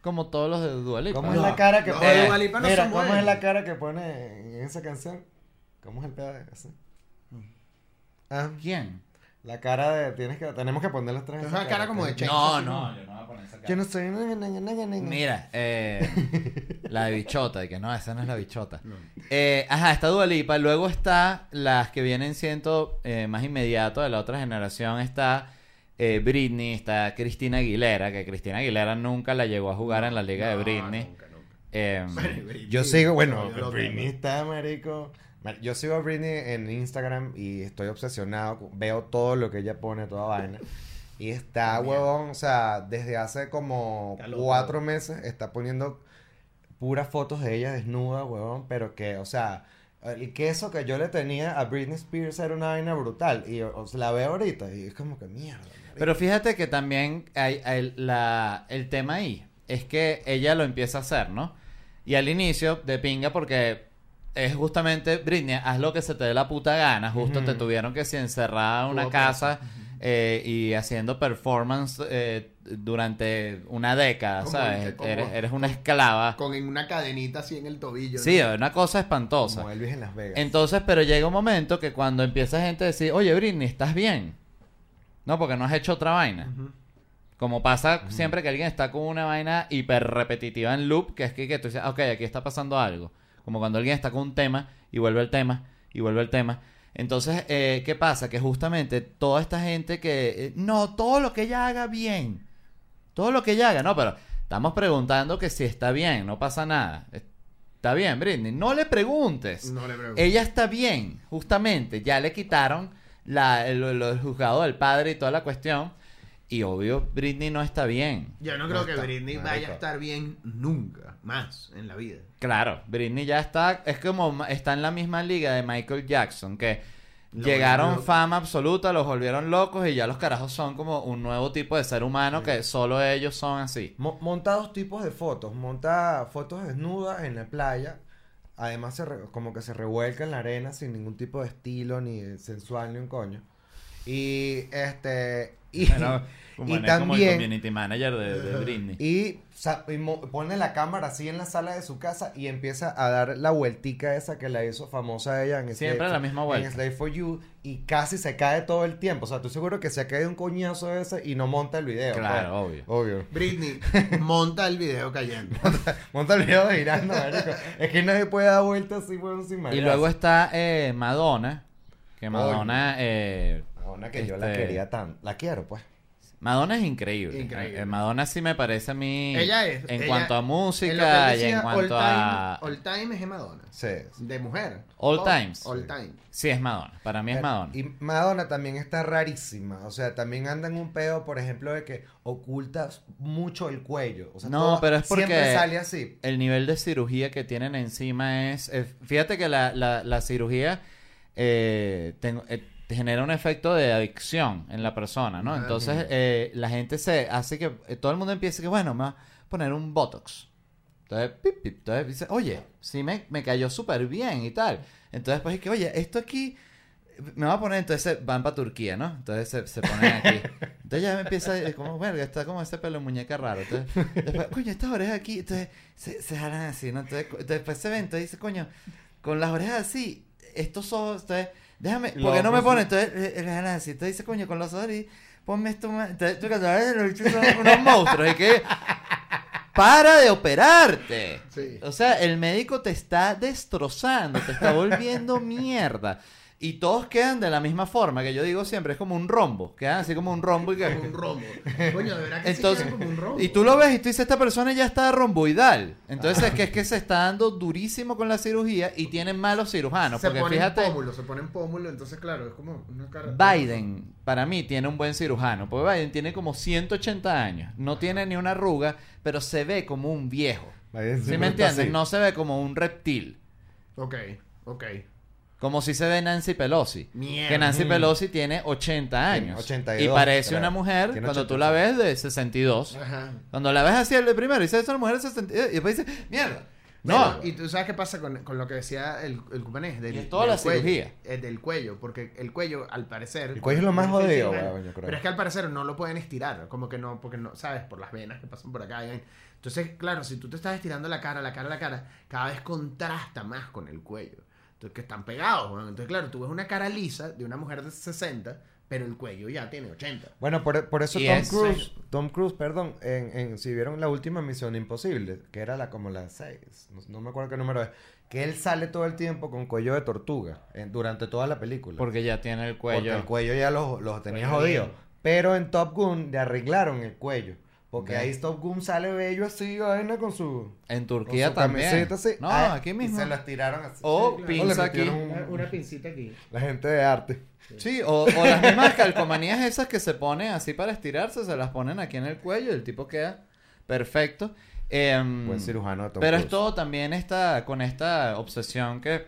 S1: Como todos los de Dua Lipa.
S3: ¿Cómo es la cara que pone? Mira, ¿cómo es la cara que pone en esa canción? ¿Cómo es el pedo de ese? Ah,
S1: ¿Quién?
S3: La cara de tienes que tenemos que poner los tres.
S2: Es una cara como de Chain.
S1: No, no, yo no voy a poner esa cara.
S3: Yo no soy. Mira.
S1: Mira, eh, [laughs] la de bichota, y que no, esa no es la bichota. Eh, ajá, está Dua Lipa, luego está las que vienen siendo eh, más inmediato de la otra generación, está eh, Britney, está Cristina Aguilera, que Cristina Aguilera nunca la llegó a jugar en la liga de Britney.
S2: nunca, nunca.
S1: Eh,
S3: Yo sigo, bueno, Britney está, marico. Yo sigo a Britney en Instagram y estoy obsesionado. Veo todo lo que ella pone, toda vaina. Y está, huevón, o sea, desde hace como
S2: loco.
S3: cuatro meses está poniendo puras fotos de ella desnuda, huevón. Pero que, o sea, el queso que yo le tenía a Britney Spears era una vaina brutal. Y o la veo ahorita y es como que mierda. marico.
S1: Pero fíjate que también hay, hay la, el tema ahí es que ella lo empieza a hacer, ¿no? Y al inicio de pinga porque es justamente, Britney, haz lo que se te dé la puta gana. Justo te tuvieron que si encerrada en una casa eh, y haciendo performance eh, durante una década,
S2: Como
S1: ¿sabes?
S2: como-
S1: eres, eres una esclava.
S2: Con una cadenita así en el tobillo.
S1: Sí,
S2: ¿no?
S1: una cosa espantosa.
S3: Como Elvis en Las Vegas.
S1: Entonces, pero llega un momento que cuando empieza gente a decir, oye, Britney, ¿estás bien? No, porque no has hecho otra vaina. Como pasa siempre que alguien está con una vaina hiper repetitiva en loop, que es que, que tú dices, "Ah, ok, aquí está pasando algo. Como cuando alguien está con un tema y vuelve el tema y vuelve el tema. Entonces, eh, ¿qué pasa? Que justamente toda esta gente que, eh, no, todo lo que ella haga bien. Todo lo que ella haga, no, pero estamos preguntando que si está bien, no pasa nada. Está bien, Britney. No le preguntes.
S2: No le pregunto.
S1: Ella está bien, justamente. Ya le quitaron la, el, el- el juzgado del padre y toda la cuestión. Y obvio, Britney no está bien.
S2: Yo no creo
S3: No
S2: que
S3: está,
S2: Britney
S3: marico.
S2: vaya a estar bien nunca más en la vida.
S1: Claro, Britney ya está, es como está en la misma liga de Michael Jackson, que
S2: Lo
S1: llegaron fama absoluta, los volvieron locos y ya los carajos son como un nuevo tipo de ser humano que solo ellos son así.
S3: Mo- monta dos tipos de fotos. Monta fotos desnudas en la playa. Además, se re- como que se revuelca en la arena sin ningún tipo de estilo, ni sensual, ni un coño. Y este. Y, [laughs]
S1: Pero, [laughs] como
S3: y
S1: en el- como el
S3: también.
S1: community manager de, de Britney.
S3: Y, pone la cámara así en la sala de su casa y empieza a dar la vueltica esa que la hizo famosa ella en
S1: Siempre
S3: Slave-
S1: la misma vuelta.
S3: En Slave for You y casi se cae todo el tiempo. O sea, tú seguro que se ha caído un coñazo ese y no monta el video.
S1: Claro,
S3: pues.
S1: obvio.
S3: Obvio.
S2: Britney, [laughs] monta el video cayendo.
S3: Monta el video girando. Es que nadie puede dar vueltas así, weón, sin
S1: Y luego está eh, Madonna, que Madonna... eh,
S3: Una que yo la
S1: este-
S3: quería tan... La quiero, pues.
S1: Madonna es increíble.
S2: Increíble.
S1: Eh, Madonna sí me parece a mí...
S2: Ella es.
S1: En
S2: ella-
S1: cuanto a música y en cuanto
S2: all
S1: a...
S2: time, All time es de Madonna.
S3: Sí.
S2: De mujer.
S1: All
S2: Oh,
S1: times.
S2: All time.
S1: Sí, es Madonna. Para mí es Madonna.
S3: Y Madonna también está rarísima. O sea, también anda en un pedo, por ejemplo, de que oculta mucho el cuello. O sea,
S1: No,
S3: todo-
S1: pero es porque-
S3: Siempre sale así.
S1: El nivel de cirugía que tienen encima es... eh, fíjate que la, la, la cirugía eh, tengo- eh, te genera un efecto de adicción en la persona, ¿no?
S2: Ah,
S1: Entonces eh, la gente se hace que... eh, todo el mundo empieza que, bueno, me va a poner un Botox. Entonces, pip, pip, entonces dice, oye, sí me, me cayó súper bien y tal. Entonces, pues es que, oye, esto aquí me va a poner, entonces van para Turquía, ¿no? Entonces se, se ponen aquí. Entonces ya me empieza, es como, bueno, está como ese pelo de muñeca raro. Entonces, después, coño, estas orejas aquí, entonces se, se jalan así, ¿no? Entonces, después se ven, entonces dice, coño, con las orejas así, estos ojos, entonces, déjame, porque no me pone, entonces, eh, le jalan así. Entonces dice, coño, con los y ponme esto más. Entonces, tú ves los bichos son unos [laughs] monstruos, y que. ¡Para de operarte!
S2: Sí.
S1: O sea, el médico te está destrozando, te está volviendo mierda. Y todos quedan de la misma forma, que yo digo siempre, es como un rombo. Quedan así como un rombo y que...
S2: Como un rombo. Coño, de verdad que
S1: Entonces,
S2: sí como un rombo.
S1: y tú lo ves y tú dices, esta persona ya está romboidal. Entonces es que es que se está dando durísimo con la cirugía y tienen malos cirujanos.
S2: se
S1: porque
S2: pone
S1: fíjate,
S2: en pómulo, se pone en pómulo, entonces claro, es como una cara.
S1: Biden, para mí, tiene un buen cirujano. Porque Biden tiene como 180 años. No tiene ni una arruga, pero se ve como un viejo.
S3: Biden
S1: ¿Sí
S3: siempre
S1: me entiendes?
S3: así.
S1: No se ve como un reptil.
S2: Ok, ok.
S1: Como si se ve Nancy Pelosi.
S2: Mierda.
S1: Que Nancy Pelosi tiene 80 años.
S3: 82,
S1: y parece
S3: creo.
S1: una mujer
S3: Tiene
S1: cuando
S3: 82.
S1: tú la ves de 62.
S2: Ajá.
S1: Cuando la ves así el de primero, dice, es una mujer de 62. Y después dice, mierda. No.
S2: Pero, y tú sabes qué pasa con, con lo que decía el, el cubanés del,
S1: es toda
S2: del
S1: la
S2: cuello,
S1: cirugía.
S2: eh, del cuello, porque el cuello, al parecer.
S3: El cuello es lo más jodido, weón, yo creo.
S2: Pero es que al parecer no lo pueden estirar, como que no, porque no, ¿sabes? Por las venas que pasan por acá. y- Entonces, claro, si tú te estás estirando la cara, la cara, la cara, cada vez contrasta más con el cuello. Entonces, que están pegados, weón. Entonces, claro, tú ves una cara lisa de una mujer de 60, pero el cuello ya tiene 80.
S3: Bueno, por, por eso Tom
S1: es-
S3: Cruise, Tom Cruise, perdón, en, en- si vieron la última Misión Imposible, que era la como la 6, no, no me acuerdo qué número es, que él sale todo el tiempo con cuello de tortuga durante toda la película.
S1: Porque ya tiene el
S3: Porque
S1: cuello.
S3: el cuello ya lo, lo tenía jodido. Pero en Top Gun le arreglaron el cuello. Porque ahí Top Gun sale bello así, vaina con su,
S1: En
S3: con
S1: Turquía
S3: su
S1: también.
S3: camiseta así.
S1: No,
S3: Ah,
S1: aquí
S3: y
S1: mismo.
S3: se lo estiraron así.
S1: O
S3: Sí, claro.
S1: pinza aquí.
S3: metieron un-
S2: pincita aquí.
S3: La gente de arte.
S1: Sí, o, o las mismas calcomanías esas que se ponen así para estirarse, se las ponen aquí en el cuello y el tipo queda perfecto. Em,
S3: Buen cirujano Tom
S1: pero es
S3: Cruise.
S1: todo también esta, con esta obsesión que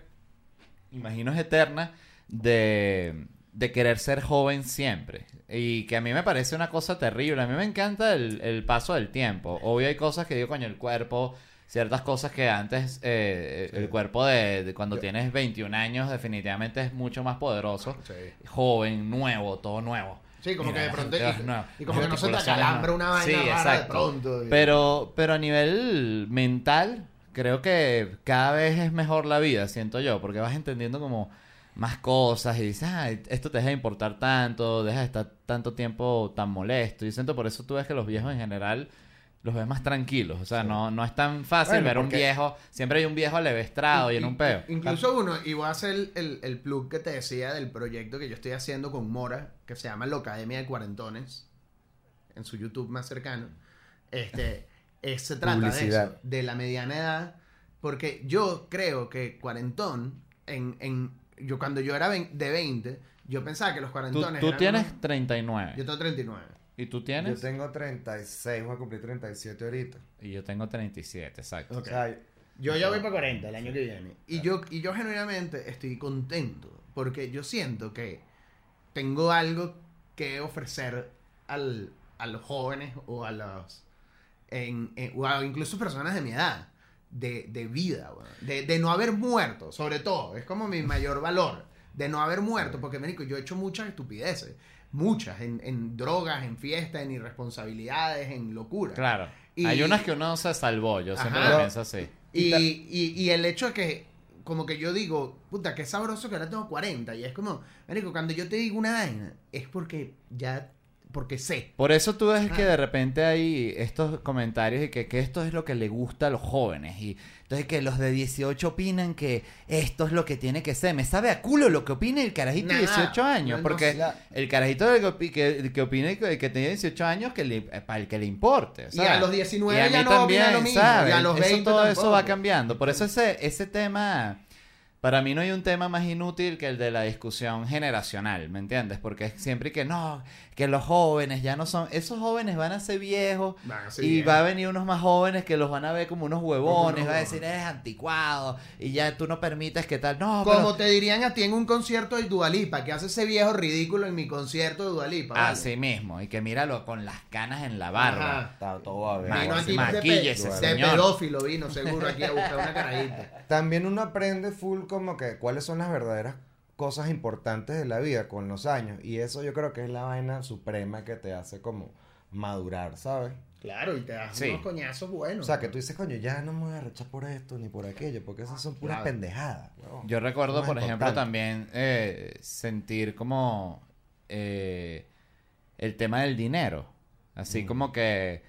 S1: imagino es eterna de, de querer ser joven siempre. Y que a mí me parece una cosa terrible. A mí me encanta el, el paso del tiempo. Obvio hay cosas que digo, coño, el cuerpo, ciertas cosas que antes, eh, el cuerpo de, de cuando
S3: Yo-
S1: tienes 21 años definitivamente es mucho más poderoso.
S2: Sí.
S1: Joven, nuevo, todo nuevo.
S2: Sí, como
S1: Mira,
S2: que de pronto. Y, como que no se te acalambra una vaina
S1: Sí,
S2: de
S1: exacto.
S2: pronto. y-
S1: Pero, pero a nivel mental, creo que cada vez es mejor la vida, siento yo, porque vas entendiendo como más cosas y dices, ah, esto te deja de importar tanto, deja de estar tanto tiempo tan molesto. Y siento por eso tú ves que los viejos en general los ves más tranquilos. O sea, no, no es tan fácil
S3: Bueno,
S1: ver un
S3: porque-
S1: viejo. Siempre hay un viejo alevestrado y en un peo.
S2: Incluso uno, y voy a hacer el, el, el plug que te decía del proyecto que yo estoy haciendo con Mora, que se llama La Academia de Cuarentones, en su YouTube más cercano. Este, [laughs] es- se trata de eso, de la mediana edad, porque yo creo que cuarentón, en, en, yo cuando yo era de 20, yo pensaba que los
S1: Tú,
S2: cuarentones
S1: tú
S2: eran
S1: tienes
S2: unos-
S1: 39.
S2: Yo tengo 39.
S1: ¿Y tú
S3: Yo
S1: tienes?
S3: tengo 36, voy a cumplir 37 ahorita.
S1: Y yo tengo 37, exacto.
S2: Ok.
S3: O sea,
S2: Yo ya voy para 40 el año que viene. Y yo, y yo genuinamente estoy contento porque yo siento que tengo algo que ofrecer al, a los jóvenes o a los... En, en- o a incluso personas de mi edad. De, de vida, weón. de, de no haber muerto, sobre todo. Es como mi mayor valor. De no haber muerto. Porque, Mérico, yo he hecho muchas estupideces. Muchas. En, en drogas, en fiestas, en irresponsabilidades, en locura.
S1: Claro.
S2: Y-
S1: Hay unas que uno se salvó, yo siempre lo pienso así.
S2: Y,
S3: y,
S2: y el hecho de que, como que yo digo, puta, qué sabroso que ahora tengo 40. Y es como, marico, cuando yo te digo una vaina, es porque ya, porque sé.
S1: Por eso tú ves que de repente hay estos comentarios y que, que esto es lo que le gusta a los jóvenes. Y entonces que los de 18 opinan que esto es lo que tiene que ser. Me sabe a culo lo que opina el carajito de
S2: Nah,
S1: 18 años.
S2: no,
S1: porque
S3: la-
S1: el carajito de que, que, que opina que, tiene 18 años, que le, para el que le importe.
S2: Y a los 19
S1: Y a
S2: ya
S1: mí
S2: no
S1: también,
S2: opina lo mismo,
S1: ¿sabes?
S2: y a los
S1: Eso,
S2: 20
S1: todo eso va cambiando. Por eso ese, ese tema... Para mí no hay un tema más inútil que el de la discusión generacional, ¿me entiendes? Porque es siempre que no, que los jóvenes ya no son, esos jóvenes van a ser viejos
S2: Van a ser
S1: y
S2: viejos.
S1: va a venir unos más jóvenes que los van a ver como unos huevones, va a decir eres anticuado y ya tú no permites que tal, no,
S2: Como
S1: pero
S2: te dirían a ti en un concierto de Dualipa, que hace ese viejo ridículo en mi concierto de Dualipa. ¿vale?
S1: así mismo y que míralo con las canas en la barba.
S2: Ajá.
S3: Está todo a ver.
S2: Vino aquí de,
S1: maquíllese,
S2: pe- de
S1: señor.
S2: pedófilo, vino seguro aquí a buscar una carajita.
S3: También uno aprende full como que cuáles son las verdaderas cosas importantes de la vida con los años. Y eso yo creo que es la vaina suprema que te hace como madurar, ¿sabes?
S2: Claro, y te das
S1: Sí.
S2: unos coñazos buenos.
S3: O sea, que tú dices, coño, ya no me voy a rechazar por esto ni por aquello, porque esas son puras
S2: Claro.
S3: pendejadas.
S1: Yo recuerdo, por ejemplo, también eh, sentir como eh, el tema del dinero. Así
S3: Mm.
S1: como que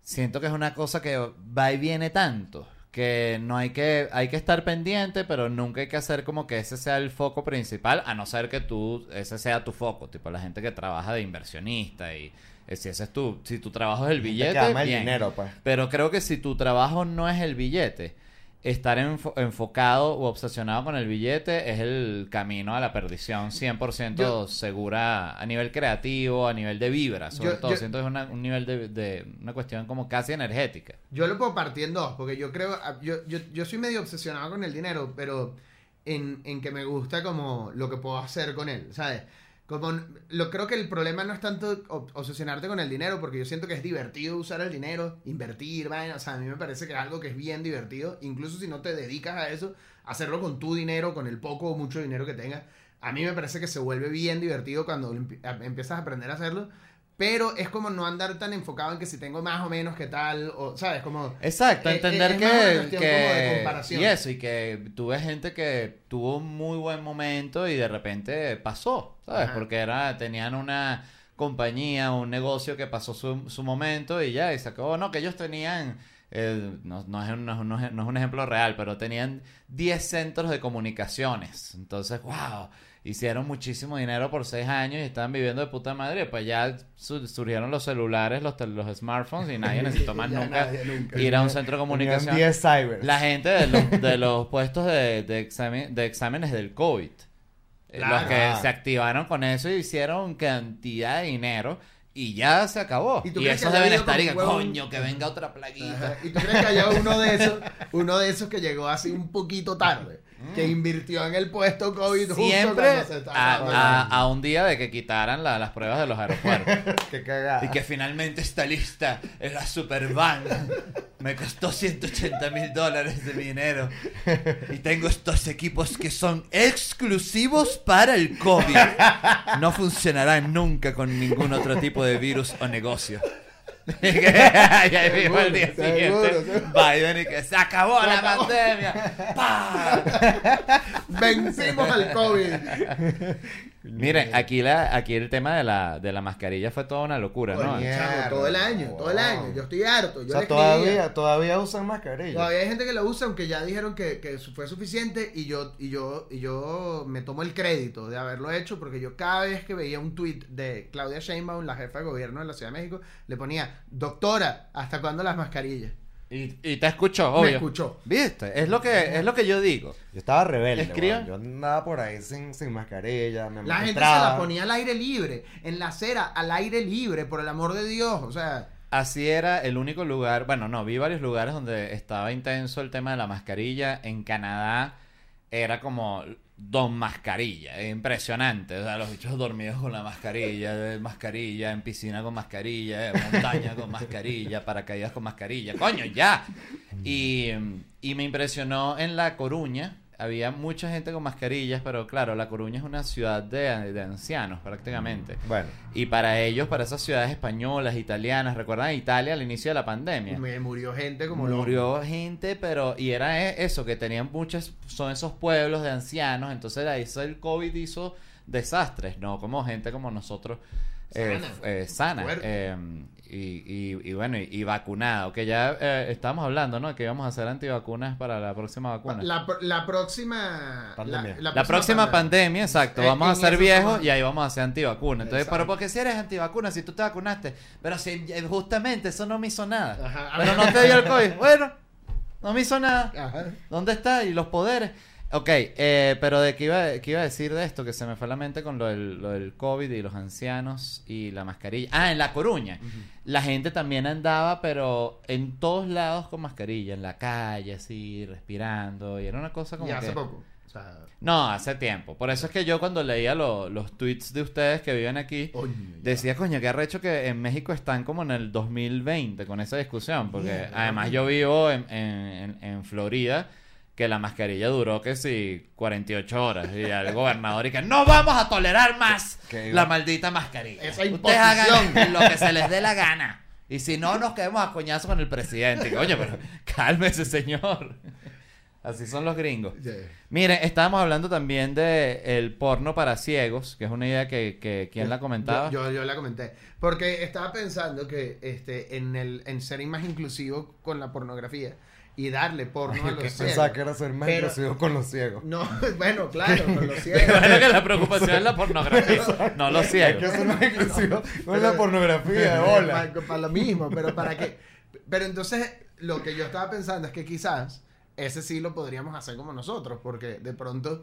S1: siento que es una cosa que va y viene tanto. Que no hay que, hay que estar pendiente, pero nunca hay que hacer como que ese sea el foco principal, a no ser que tú, ese sea tu foco, tipo la gente que trabaja de inversionista y eh, si ese es tu, si tu trabajo es el
S3: Te
S1: billete,
S3: el dinero, pues.
S1: Pero creo que si tu trabajo no es el billete, estar enfo- enfocado o obsesionado con el billete es el camino a la perdición 100%
S2: Yo-
S1: segura a nivel creativo, a nivel de vibra, sobre
S2: Yo-
S1: todo.
S2: yo-
S1: Siento que es una- un nivel de, de- una cuestión como casi energética.
S2: Yo lo puedo partir en dos, porque yo creo, ah, yo, yo, yo soy medio obsesionado con el dinero, pero en, en que me gusta como lo que puedo hacer con él, ¿sabes? Como, lo creo que el problema no es tanto ob- obsesionarte con el dinero, porque yo siento que es divertido usar el dinero, invertir, vaina. O sea, a mí me parece que es algo que es bien divertido, incluso si no te dedicas a eso, hacerlo con tu dinero, con el poco o mucho dinero que tengas. A mí me parece que se vuelve bien divertido cuando empiezas a aprender a hacerlo, pero es como no andar tan enfocado en que si tengo más o menos qué tal, o, ¿sabes? Como...
S1: Exacto,
S2: Eh,
S1: entender
S2: eh, es
S1: que, que-
S2: como de comparación.
S1: y eso, y que tuve gente que tuvo un muy buen momento y de repente pasó, ¿sabes?
S2: Ajá.
S1: Porque era, tenían una compañía, un negocio que pasó su, su momento y ya, y se acabó. No, que ellos tenían, eh, no, no es, un- no no es un ejemplo real, pero tenían 10 centros de comunicaciones. Entonces, wow. Hicieron muchísimo dinero por seis años y estaban viviendo de puta madre. Pues ya su- surgieron los celulares, los, los smartphones y nadie necesitó [laughs] más nunca
S2: nadie nunca.
S1: ir a un centro de comunicación.
S3: 10 cybers.
S1: La gente de los, de los puestos de, de, examen- de exámenes del COVID. eh,
S2: Claro.
S1: Los que se activaron con eso y hicieron cantidad de dinero y ya se acabó.
S2: ¿Y
S1: Y,
S2: tú crees
S1: esos
S2: que
S1: deben estar y que, coño, que venga otra plaguita.
S2: Ajá. ¿Y tú crees que haya uno de esos, uno de esos que llegó así un poquito tarde? Que invirtió en el puesto COVID
S1: Mm. Siempre
S2: se
S1: a, a- un día de que quitaran la- las pruebas de los aeropuertos. [laughs]
S3: Qué cagada.
S1: Y que finalmente está lista en la Superban. [laughs] Me costó 180 mil dólares de mi dinero. Y tengo estos equipos que son exclusivos para el COVID. No funcionarán nunca con ningún otro tipo de virus o negocio. y ahí mismo al día
S2: Seguro,
S1: siguiente,
S2: seguro.
S1: Biden y que se acabó
S2: Se
S1: la
S2: acabó.
S1: pandemia. ¡Pam! [laughs]
S2: Vencimos al COVID.
S1: Miren, aquí, la, aquí el tema de la, de la mascarilla fue toda una locura, ¿no?
S2: Todo el año, todo el año. Yo estoy harto. Yo
S3: o sea, todavía, todavía usan mascarilla.
S2: Todavía hay gente que lo usa, aunque ya dijeron que, que fue suficiente y yo, y yo, y yo me tomo el crédito de haberlo hecho porque yo cada vez que veía un tweet de Claudia Sheinbaum, la jefa de gobierno de la Ciudad de México, le ponía, doctora, ¿hasta cuándo las mascarillas?
S1: Y, y te escuchó,
S2: Me
S1: obvio.
S2: escuchó.
S1: ¿Viste? Es lo que, es lo que yo digo.
S3: Yo estaba rebelde.
S1: Escriba.
S3: weón. Yo andaba por ahí sin, sin mascarilla. Me
S2: La gente se la ponía al aire libre, en la acera, al aire libre, por el amor de Dios. O sea,
S1: Así era el único lugar, bueno, no, vi varios lugares donde estaba intenso el tema de la mascarilla. En Canadá era como don mascarilla, es impresionante. O sea, los bichos dormidos con la mascarilla, mascarilla, en piscina con mascarilla, eh, montaña con mascarilla, paracaídas con mascarilla. Coño, ya. Y, y me impresionó en La Coruña. Había mucha gente con mascarillas, pero claro, La Coruña es una ciudad de, de ancianos prácticamente.
S3: Bueno,
S1: Y para ellos, para esas ciudades españolas, italianas, recuerdan Italia al inicio de la pandemia.
S2: me murió gente como loco.
S1: Murió gente, pero. Y era e- eso, que tenían muchas. Son esos pueblos de ancianos. Entonces ahí el COVID hizo desastres, ¿no? Como gente como nosotros. Eh,
S2: Sana.
S1: eh, sana. Eh, y, y, y bueno, y, y vacunado. Que ya eh, estábamos hablando, ¿no? Que íbamos a hacer antivacunas para la próxima vacuna. La,
S2: La, pr- la próxima...
S3: Pandemia.
S1: próxima pandemia, exacto.
S2: Eh,
S1: Vamos a ser viejos
S2: somos-
S1: y ahí vamos a hacer antivacunas. Entonces,
S2: Exacto.
S1: pero porque si eres antivacuna, si tú te vacunaste, pero si eh, justamente eso no me hizo nada.
S2: Ajá.
S1: Pero no te dio el COVID. [laughs] Bueno, no me hizo nada.
S2: Ajá.
S1: ¿Dónde está? ¿Y los poderes? Ok, eh, pero de qué iba, qué iba a decir de esto, que se me fue a la mente con lo del, lo del COVID y los ancianos y la mascarilla. Ah, en La Coruña. La gente también andaba, pero en todos lados con mascarilla, en la calle, así, respirando. Y era una cosa como
S2: Y hace
S1: que...
S2: poco. O sea,
S1: No, hace tiempo. Por eso es que yo cuando leía lo- los tweets de ustedes que viven aquí, decía, coño, qué arrecho que en México están como en el 2020 con esa discusión. Porque además yo vivo en, en- en- en Florida, que la mascarilla duró que sí 48 horas. Y el gobernador y que no vamos a tolerar más la maldita mascarilla.
S2: Esa
S1: Ustedes hagan [laughs] lo que se les dé la gana. Y si no, nos quedemos a coñazo con el presidente. Oye, pero [laughs] cálmese, señor. Así son los gringos.
S2: Sí.
S1: Miren, estábamos hablando también de el porno para ciegos, que es una idea que, que ¿quién la comentaba?
S2: Yo, yo, yo la comenté. Porque estaba pensando que este, en, el, en ser más inclusivo con la pornografía y darle porno a
S3: que
S2: los
S3: pensaba
S2: ciegos.
S3: que era ser más
S2: Pero-
S3: inclusivo con los ciegos.
S2: No, [laughs] bueno, claro, con los ciegos.
S1: Bueno, que la preocupación es la pornografía, no los
S3: Hay que
S1: ciegos.
S3: ser más inclusivo con la
S2: Pero-
S3: pornografía [laughs] de bola.
S2: Para, para lo mismo, pero para qué. Pero entonces, lo que yo estaba pensando es que quizás ese sí lo podríamos hacer como nosotros, porque de pronto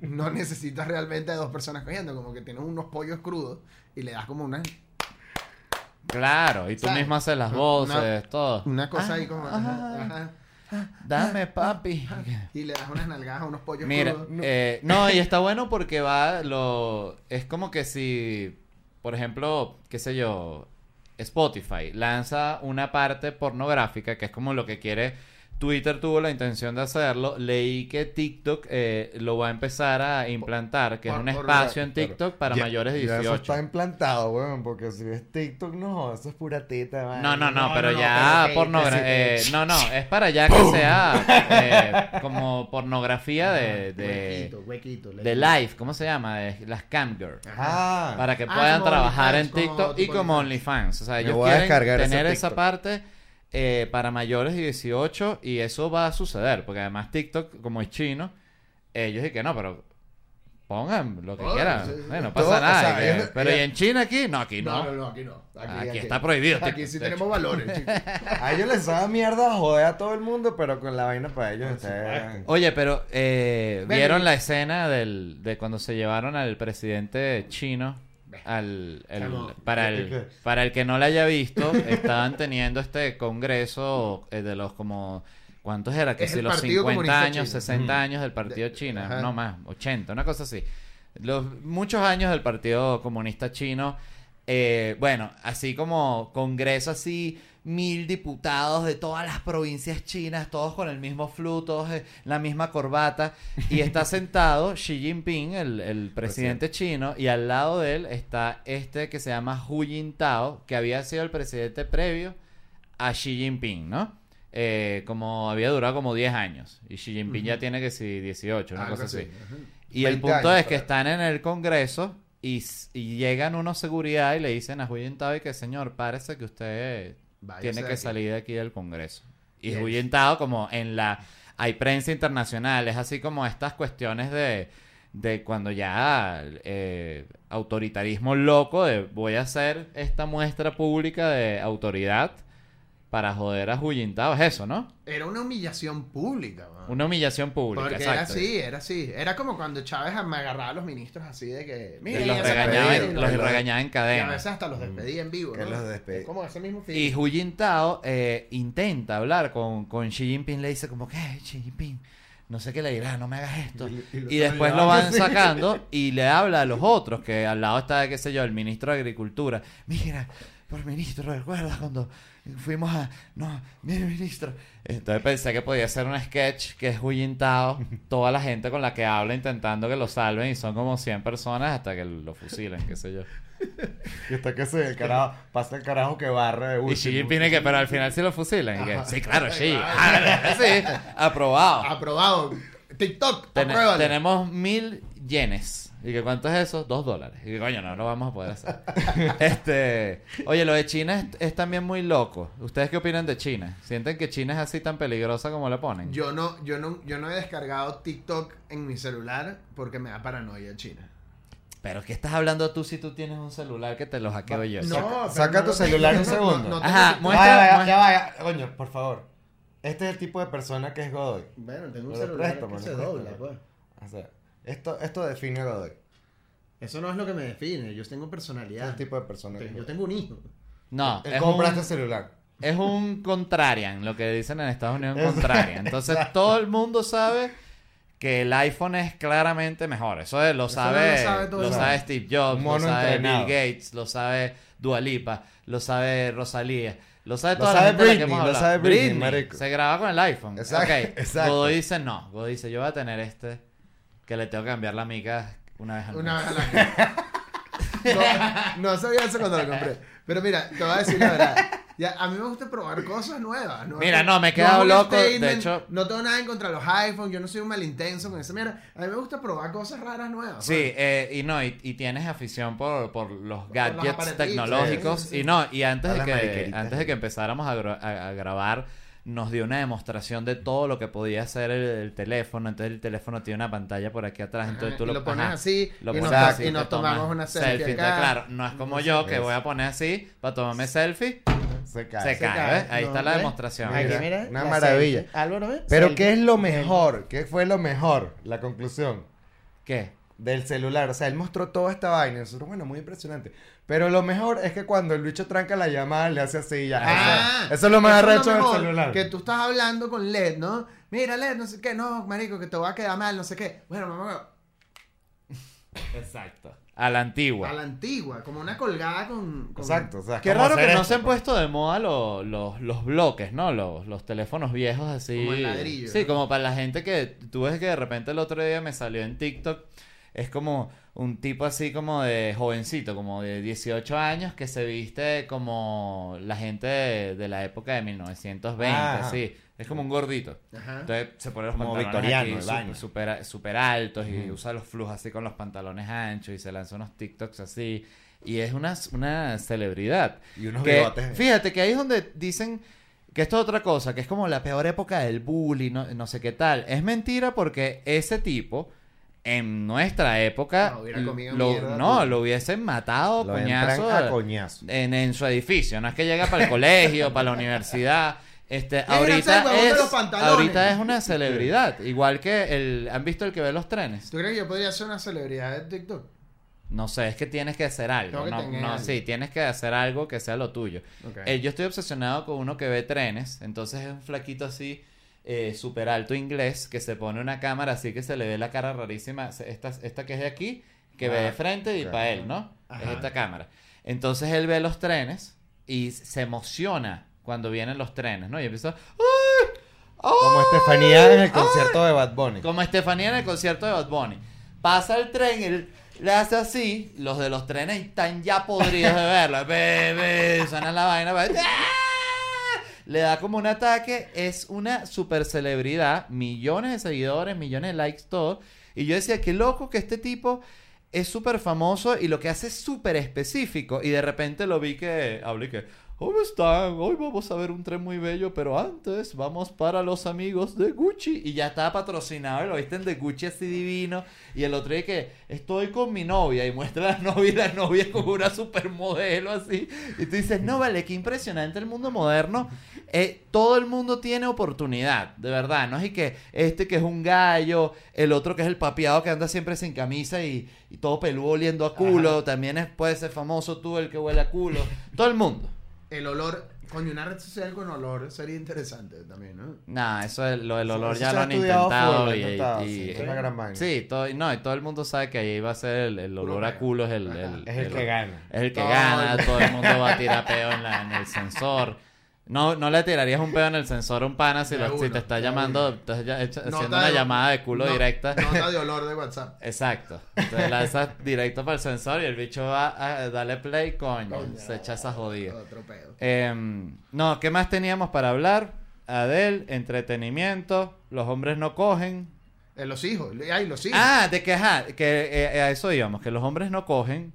S2: no [laughs] necesitas realmente a dos personas cogiendo, como que tienes unos pollos crudos y le das como una,
S1: Claro, y tú
S2: ¿Sabes?
S1: mismo haces las
S2: Una-
S1: voces, todo.
S2: una cosa ahí
S1: Ah,
S2: como...
S1: ah,
S2: ajá, ajá.
S1: Dame, papi.
S2: Y le das unas nalgadas a unos pollos
S1: Mira,
S2: crudos.
S1: eh, no, y está bueno porque va lo... Es como que si, por ejemplo, qué sé yo, Spotify lanza una parte pornográfica, que es como lo que quiere... Twitter tuvo la intención de hacerlo. Leí que TikTok eh, lo va a empezar a implantar, que es un espacio en
S3: claro.
S1: TikTok para
S3: Ya-
S1: mayores de
S3: ya
S1: 18.
S3: eso está implantado, weón, porque si ves TikTok, no, eso es pura teta, man.
S1: No, no, no,
S2: No,
S1: pero
S2: no,
S1: ya
S2: pero que-
S1: pornogra-
S2: que sí,
S1: eh, no, no, es para ya que sea [laughs] eh, como pornografía de, de,
S2: Huequito, huequito.
S1: de live, ¿cómo se llama? De las camgirl.
S3: Ah,
S1: Para que
S2: Ah,
S1: puedan trabajar en TikTok y como
S2: OnlyFans.
S1: O sea, ellos
S3: voy a
S1: quieren tener esa
S3: TikTok.
S1: parte eh, para mayores de 18 y eso va a suceder, porque además TikTok, como es chino, ellos dicen que no, pero pongan lo que quieran.
S2: sí, sí.
S1: Eh, no
S3: Todo,
S1: pasa
S3: o
S1: nada.
S3: sea,
S1: y que-
S3: ellos-
S1: pero ¿y en China aquí? No, aquí no.
S2: No, no, no, aquí no.
S1: Aquí está prohibido,
S2: Aquí sí tenemos valores, chicos. [laughs]
S3: a ellos les da mierda joder a todo el mundo, pero con la vaina para ellos está...
S1: Oye, pero eh, ¿vieron la escena del, de cuando se llevaron al presidente chino? Al, el-
S2: Chamo,
S1: para,
S3: ¿qué-
S1: el, para el que no la haya visto, estaban teniendo este congreso eh, de los como... ¿Cuántos era? Que si los
S2: Partido
S1: 50
S2: Comunista
S1: años,
S2: Chino.
S1: 60 años del Partido
S2: De-
S1: Chino,
S2: ajá.
S1: no más, 80, una cosa así. Los muchos años del Partido Comunista Chino, eh, bueno, así como congreso así, mil diputados de todas las provincias chinas, todos con el mismo flu, todos eh, la misma corbata, y está [laughs] sentado Xi Jinping, el, el presidente chino, y al lado de él está este que se llama Hu Jintao, que había sido el presidente previo a Xi Jinping, ¿no? Eh, como había durado como 10 años, y Xi Jinping ya tiene que si 18, una cosa así.
S2: Ajá.
S1: Y el
S3: 20
S1: punto
S3: años,
S1: es que están en el Congreso y, y llegan unos seguridad y le dicen a Hu Jintao y que señor, parece que usted
S2: Váyase
S1: tiene que
S2: aquí".
S1: salir de aquí del Congreso. Y
S2: él-
S1: Jintao como en la... Hay prensa internacional, es así como estas cuestiones de, de cuando ya eh, autoritarismo loco de voy a hacer esta muestra pública de autoridad para joder a Hu Jintao. Es eso, ¿no?
S2: Era una humillación pública, man.
S1: Una humillación pública,
S2: Porque era
S1: exacto.
S2: así, era así. Era como cuando Chávez me agarraba a los ministros así de que...
S1: Y
S2: "Mira,
S1: los regañaba,
S2: puede",
S1: en-
S2: y
S1: los
S2: los-
S1: regañaba en
S2: Y a
S1: cadena.
S2: veces hasta los despedía en vivo,
S3: Que
S2: ¿no?
S3: los despedí.
S2: Es Como ese mismo
S1: Y. Hu Jintao eh, intenta hablar con, con Xi Jinping, le dice como que, "Hey, Xi Jinping, no sé qué le dirá, no me hagas esto.
S3: Y- y lo
S1: Y después lo van sacando y le habla a los otros, que al lado está, qué sé yo, el ministro de Agricultura. Mira, por ministro, ¿recuerdas cuando fuimos a... No, mire, ministro. Entonces pensé que podía ser un sketch que es Hu Jintao, [laughs] toda la gente con la que habla intentando que lo salven y son como 100 personas hasta que lo fusilen, qué sé yo.
S3: Y hasta que se el carajo, pasa el carajo que barre de
S1: Y
S3: último.
S1: Xi Jinping y que, pero al final sí lo fusilan. Y que, sí, claro, Xi.
S2: Claro.
S1: Ah, sí, aprobado.
S2: Aprobado. TikTok,
S1: Ten-
S2: apruébalo.
S1: tenemos mil yenes. ¿Y que cuánto es eso? Dos dólares. Y que coño, no lo vamos a poder hacer. [laughs] este, oye, lo de China es, es también muy loco. ¿Ustedes qué opinan de China? ¿Sienten que China es así tan peligrosa como le ponen?
S2: Yo no, yo no, yo no he descargado TikTok en mi celular porque me da paranoia China.
S1: Pero ¿qué estás hablando tú si tú tienes un celular que te lo hackeo yo?
S2: No,
S3: Saca- saca
S2: no
S3: tu celular
S2: tengo-
S3: un segundo.
S2: tengo
S1: Ajá, muestra-
S3: Vaya,
S1: muestra-
S3: ya vaya. Coño, por favor. Este es el tipo de persona que es Godoy.
S2: Bueno, tengo un celular
S3: presto,
S2: que se dobla, pues.
S3: O sea, esto, esto define a Godoy.
S2: Eso no es lo que me define. Yo tengo
S3: Este es
S2: personalidad.
S3: el tipo de persona que es
S2: Yo tengo un hijo.
S1: No,
S3: Él
S1: es
S3: compraste
S1: un,
S3: celular.
S1: es un contrarian, lo que dicen en Estados Unidos, un contrarian. Entonces todo el mundo sabe que el iPhone es claramente mejor. Eso es- lo
S2: Eso
S1: sabe,
S2: lo sabe todo
S1: lo. Steve Jobs, lo sabe
S3: entrenado.
S1: Bill Gates, lo sabe Dua Lipa, lo sabe Rosalía. Lo sabe
S3: Lo
S1: toda
S3: sabe
S1: la gente de la que
S3: Britney,
S1: hemos
S3: lo sabe Britney,
S1: se graba con el iPhone.
S3: Exacto,
S1: Ok,
S3: exacto.
S1: Godoy dice no. Godoy dice yo voy a tener este que le tengo que cambiar la mica una vez al
S2: Una
S1: mes.
S2: vez a la [laughs] no, no sabía eso cuando lo compré. Pero mira, te voy a decir la verdad. Ya, a mí me gusta probar cosas nuevas. No
S1: Mira, no, me he quedado
S2: un
S1: loco, de hecho-
S2: No tengo nada en contra de los iPhones. Yo no soy un malintenso con esa mierda. A mí me gusta probar cosas raras nuevas.
S1: Sí, eh, y no, y, y tienes afición por, por los gadgets tecnológicos.
S2: sí, sí, sí.
S1: Y no, y antes de que antes de que empezáramos a, gro- a- a grabar, nos dio una demostración de todo lo que podía hacer el, el teléfono. Entonces el teléfono tiene una pantalla por aquí atrás. Entonces
S2: Ajá,
S1: tú lo,
S2: lo pones
S1: ajá,
S2: así
S1: lo
S2: y
S1: pones
S2: nos,
S1: así,
S2: y nos tomamos una selfie.
S1: Entonces,
S2: acá.
S1: claro, no es como yo que voy a poner así para tomarme selfie.
S3: Se cae.
S1: Se cae,
S2: cae.
S1: ¿ves? Ahí
S2: No,
S1: está la demostración.
S3: Mira,
S2: Aquí, mira,
S3: una
S2: la
S3: maravilla.
S2: selfie. Álvaro, ¿ves?
S3: Pero
S2: Selfie.
S3: ¿qué es lo mejor? ¿Qué fue lo mejor? La conclusión.
S1: ¿Qué?
S3: Del celular. O sea, él mostró toda esta vaina. Nosotros, bueno, muy impresionante. Pero lo mejor es que cuando el bicho tranca la llamada, le hace así ya.
S2: Ah,
S3: eso, eso es lo más arrecho del celular.
S2: Que tú estás hablando con LED, ¿no? Mira, LED, no sé qué, no, marico, que te va a quedar mal, no sé qué. Bueno, mamá,
S1: Exacto. A la antigua.
S2: a la antigua, como una colgada con... con-
S3: Exacto, o sea,
S1: Qué
S3: ¿cómo
S1: raro que no se han
S3: pues?
S1: puesto de moda lo- lo- los bloques, ¿no? Los, los teléfonos viejos así.
S2: Como el ladrillo,
S1: Sí,
S2: ¿no?
S1: como para la gente que tú ves que de repente el otro día me salió en TikTok. Es como un tipo así como de jovencito, como de 18 años, que se viste como la gente de, de la época de 1920,
S3: Ah.
S1: así. Es como un gordito.
S2: Ajá.
S1: Entonces se pone los
S3: Como victoriano,
S1: super, super altos y usa los flujos así con los pantalones anchos y se lanza unos TikToks así. Y es una, una celebridad.
S3: Y unos
S1: Que,
S3: bigotes.
S1: fíjate que ahí es donde dicen que esto es otra cosa, que es como la peor época del bullying, no, no sé qué tal. Es mentira porque ese tipo, en nuestra época,
S2: No, hubiera comido
S1: lo,
S2: mierda,
S1: no,
S2: tú.
S1: lo hubiesen matado,
S3: Lo
S1: coñazo,
S3: a coñazo.
S1: en, en su edificio. No es que llega para el colegio, [laughs] para la universidad. Este, ahorita, es, ahorita es una celebridad. Igual que el... ¿Han visto el que ve los trenes?
S2: ¿Tú crees que yo podría ser una celebridad de TikTok?
S1: No sé, es que tienes que hacer algo.
S2: Que
S1: No,
S2: tener
S1: no,
S2: algo.
S1: sí, tienes que hacer algo que sea lo tuyo. Eh, yo estoy obsesionado con uno que ve trenes, entonces es un flaquito así, eh, súper alto inglés, que se pone una cámara así que se le ve la cara rarísima, esta, esta que es de aquí, que ve de
S3: Ah,
S1: frente y
S3: ok.
S1: para él, ¿no? Es
S2: Ajá.
S1: esta cámara. Entonces él ve los trenes y se emociona cuando vienen los trenes, ¿no? Y empieza, ¡ay! ¡ay!
S3: Como Estefanía en el concierto de Bad Bunny.
S1: Como Estefanía en el concierto de Bad Bunny. Pasa el tren, él le hace así, los de los trenes están ya podridos de verlo. Ve, ve, suena la vaina, va, ¡ah! Le da como un ataque, es una super celebridad, millones de seguidores, millones de likes, todo. Y yo decía, qué loco que este tipo es súper famoso y lo que hace es súper específico. Y de repente lo vi que hablé que, ¿cómo están? Hoy vamos a ver un tren muy bello, pero antes vamos para los amigos de Gucci. Y ya estaba patrocinado lo visten de Gucci así divino. Y el otro día que estoy con mi novia y muestra a la [laughs] novia y la novia es como una supermodelo así. Y tú dices, no, vale, qué impresionante el mundo moderno. Eh, todo el mundo tiene oportunidad, de verdad. No es y que este que es un gallo, el otro que es el papiado que anda siempre sin camisa y, y todo peludo oliendo a culo. También es, puede ser famoso tú el que huele a culo. Todo el mundo.
S2: El olor, coño, una red social con olor sería interesante también, ¿no?
S1: Nah, eso es, lo del olor ya lo
S3: ha
S1: han intentado.
S3: full,
S1: y,
S3: intentado,
S1: y-
S3: sí, es una gran vaina.
S1: sí, todo, no, y todo el mundo sabe que ahí va a ser el, el olor a culo, es el, el-
S3: Es el que gana.
S1: Es el que
S2: Todo
S1: gana,
S2: el-
S1: todo el mundo va a [laughs] tirar peo en, la- en el sensor. No, no le tirarías un peo en el sensor a un pana si, lo- te está llamando, estás ya hecho- haciendo una llamada de culo
S2: no-
S1: directa.
S2: Nota de [laughs] olor de WhatsApp.
S1: Exacto. Te lanzas directo para el sensor y el bicho va a darle play, coño.
S2: Coño.
S1: Se echa esa jodida.
S2: Otro pedo.
S1: Em, no, ¿qué más teníamos para hablar? Adel, entretenimiento, los hombres no cogen.
S2: Eh, los hijos, ay, los hijos.
S1: Ah, de que, ajá, que eh, a eso íbamos, que los hombres no cogen.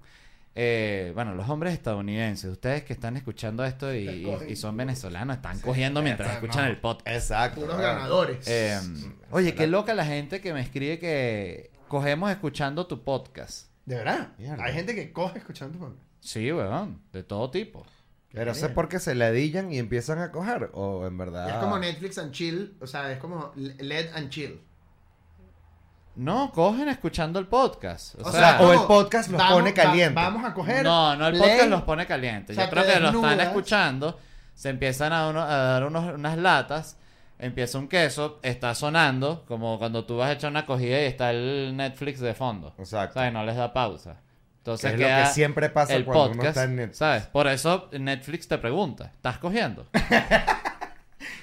S1: Eh, bueno, los hombres estadounidenses, ustedes que están escuchando esto y, y- y son venezolanos, están cogiendo mientras escuchan
S2: no.
S1: el podcast.
S3: Exacto. Ah.
S2: ganadores.
S1: Em, oye, qué loca la gente que me escribe que cogemos escuchando tu podcast.
S2: de verdad.
S3: Mierda.
S2: Hay gente que coge escuchando tu podcast.
S1: Sí, weón, de todo tipo.
S3: Pero eso es porque se ladillan y empiezan a coger. O en verdad.
S2: Es como Netflix and chill, o sea, es como LED and chill.
S1: No, cogen escuchando el podcast. O,
S2: O
S1: sea,
S3: o el podcast los
S2: vamos-
S3: pone caliente.
S2: va- vamos a coger.
S1: No, no, el
S2: play,
S1: podcast los pone calientes.
S2: o sea,
S1: Yo creo que lo están escuchando, se empiezan a, uno- a dar unos- unas latas, empieza un queso, está sonando, como cuando tú vas a echar una cogida y está el Netflix de fondo.
S3: Exacto.
S1: ¿Sabes? No les da pausa.
S3: Que
S1: Entonces
S3: es lo que siempre pasa
S1: el
S3: cuando uno
S1: podcast,
S3: está en Netflix.
S1: ¿sabes? Por eso Netflix te pregunta, ¿estás cogiendo? [laughs]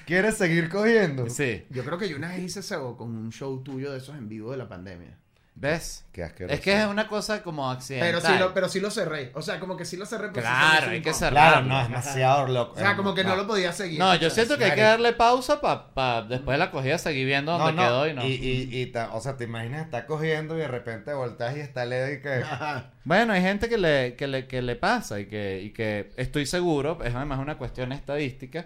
S3: ¿Quieres seguir cogiendo?
S1: sí.
S2: Yo creo que yo una vez hice cebo con un show tuyo de esos en vivo de la pandemia.
S1: ¿Ves?
S3: Qué asqueroso.
S1: Es que es una cosa como accidental.
S2: Pero sí, lo, pero sí lo cerré. O sea, como que sí lo cerré.
S1: Claro, hay que cerrarlo.
S3: Claro, no, es demasiado loco.
S2: O sea, como que no lo podía seguir.
S1: No, yo siento que hay que darle pausa para después de la cogida seguir viendo dónde
S3: no.
S1: quedó y no.
S3: Y, y, y ta- o sea, te imaginas, está cogiendo y de repente volteas y está Led y que... [laughs]
S1: Bueno, hay gente que le, que le, que le pasa y que, y que estoy seguro, es además una cuestión estadística,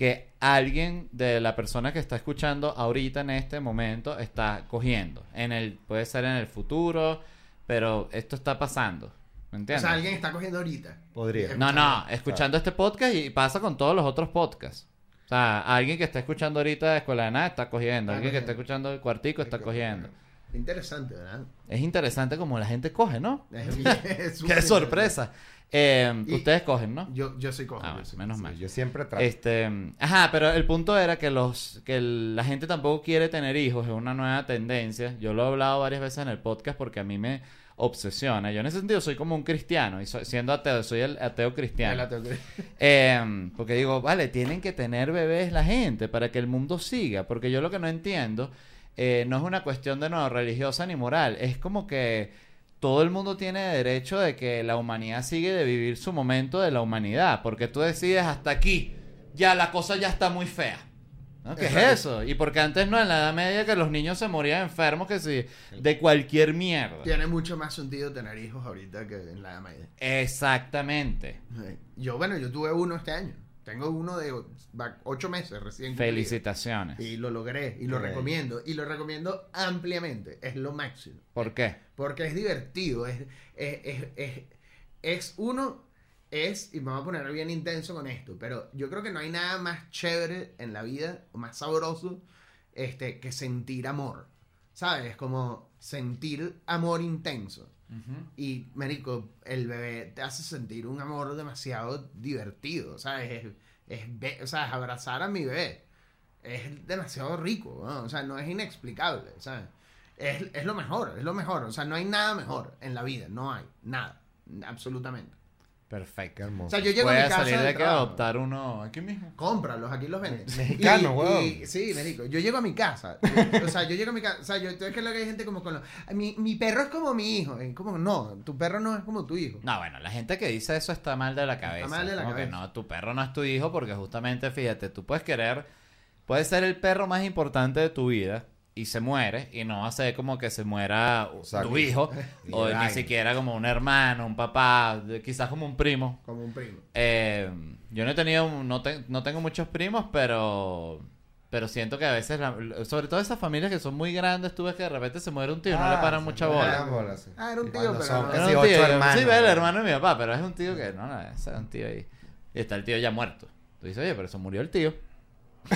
S1: que alguien de la persona que está escuchando ahorita en este momento está cogiendo. En el, puede ser en el futuro, pero esto está pasando. ¿Me
S2: O
S1: entiendes?
S2: sea, alguien está cogiendo ahorita.
S3: Podría.
S1: No, no, escuchando este podcast y pasa con todos los otros podcasts. O sea, alguien que está escuchando ahorita de Escuela de Nada está cogiendo. Alguien que está escuchando el cuartico está cogiendo.
S2: Interesante, ¿verdad?
S1: Es interesante como la gente coge, ¿no?
S2: Es bien- [laughs] es súper [laughs]
S1: ¡Qué sorpresa! Eh,
S2: Y-
S1: ustedes cogen, ¿no?
S2: Yo, yo soy cojo.
S1: Ah,
S2: yo
S1: menos
S3: Sí,
S1: mal.
S3: yo siempre trato.
S1: Este, ajá, pero el punto era que los que el- la gente tampoco quiere tener hijos, es una nueva tendencia. Yo lo he hablado varias veces en el podcast porque a mí me obsesiona. Yo en ese sentido soy como un cristiano y soy- siendo ateo, soy el ateo cristiano.
S2: La tengo que-
S1: Eh, porque digo, vale, tienen que tener bebés la gente para que el mundo siga. Porque yo lo que no entiendo eh, no es una cuestión de no religiosa ni moral. Es como que todo el mundo tiene derecho de que la humanidad sigue de vivir su momento de la humanidad. Porque tú decides hasta aquí, ya la cosa ya está muy fea. ¿no? ¿Qué es eso? Y porque antes no, en la Edad Media que los niños se morían enfermos que si de cualquier mierda.
S2: Tiene mucho más sentido tener hijos ahorita que en la edad media.
S1: Exactamente.
S2: Yo, bueno, yo tuve uno este año. Tengo uno de ocho meses recién. cumplido.
S1: Felicitaciones.
S2: Y lo logré y lo recomiendo. Y lo recomiendo ampliamente. Es lo máximo.
S1: ¿Por qué?
S2: Porque es divertido. Es, es, es, es, es uno, es, y me voy a poner bien intenso con esto, pero yo creo que no hay nada más chévere en la vida, o más sabroso, este, que sentir amor. ¿Sabes? Como sentir amor intenso. Y, Marico, el bebé te hace sentir un amor demasiado divertido, ¿sabes? Es, es, o sea, es abrazar a mi bebé. Es demasiado rico. O sea, no es inexplicable, ¿sabes? Es, es lo mejor, es lo mejor. O sea, no hay nada mejor en la vida, no hay, nada, absolutamente.
S1: Perfecto.
S3: Qué hermoso.
S2: O sea, yo llego a mi casa
S1: salir de que
S2: trabajo.
S1: adoptar uno aquí mismo.
S2: Cómpralos, aquí los venden. [laughs]
S3: Mexicano,
S2: y- Sí, marico. Yo llego a mi casa. yo- o sea, yo llego a mi casa. O sea, yo es que lo que hay gente como con los. Mi, mi perro es como mi hijo. Como, no, tu perro no es como tu hijo.
S1: No, bueno, la gente que dice eso está mal de la cabeza.
S2: mal de la
S1: Como que
S2: cabeza.
S1: no, tu perro no es tu hijo porque justamente, fíjate, tú puedes querer, puede ser el perro más importante de tu vida y se muere y no va a ser como que se muera tu hijo [laughs] o ni siquiera como un hermano, un papá, quizás como un primo.
S2: Como un primo.
S1: Eh, yo no he tenido, no, te- no tengo muchos primos, pero... Pero siento que a veces, la- sobre todo esas familias que son muy grandes, tú ves que de repente se muere un tío no le
S3: Ah,
S1: paran mucha bola.
S3: paran bolas, sí.
S2: Ah, era un tío, pero
S3: son
S2: no.
S3: casi
S1: Era un
S3: ocho
S1: tío,
S3: hermanos.
S1: Sí, ve el hermano de mi papá, pero es un tío que no, no, es un tío ahí. Y está el tío ya muerto. Tú dices, oye, pero eso murió el tío. [laughs]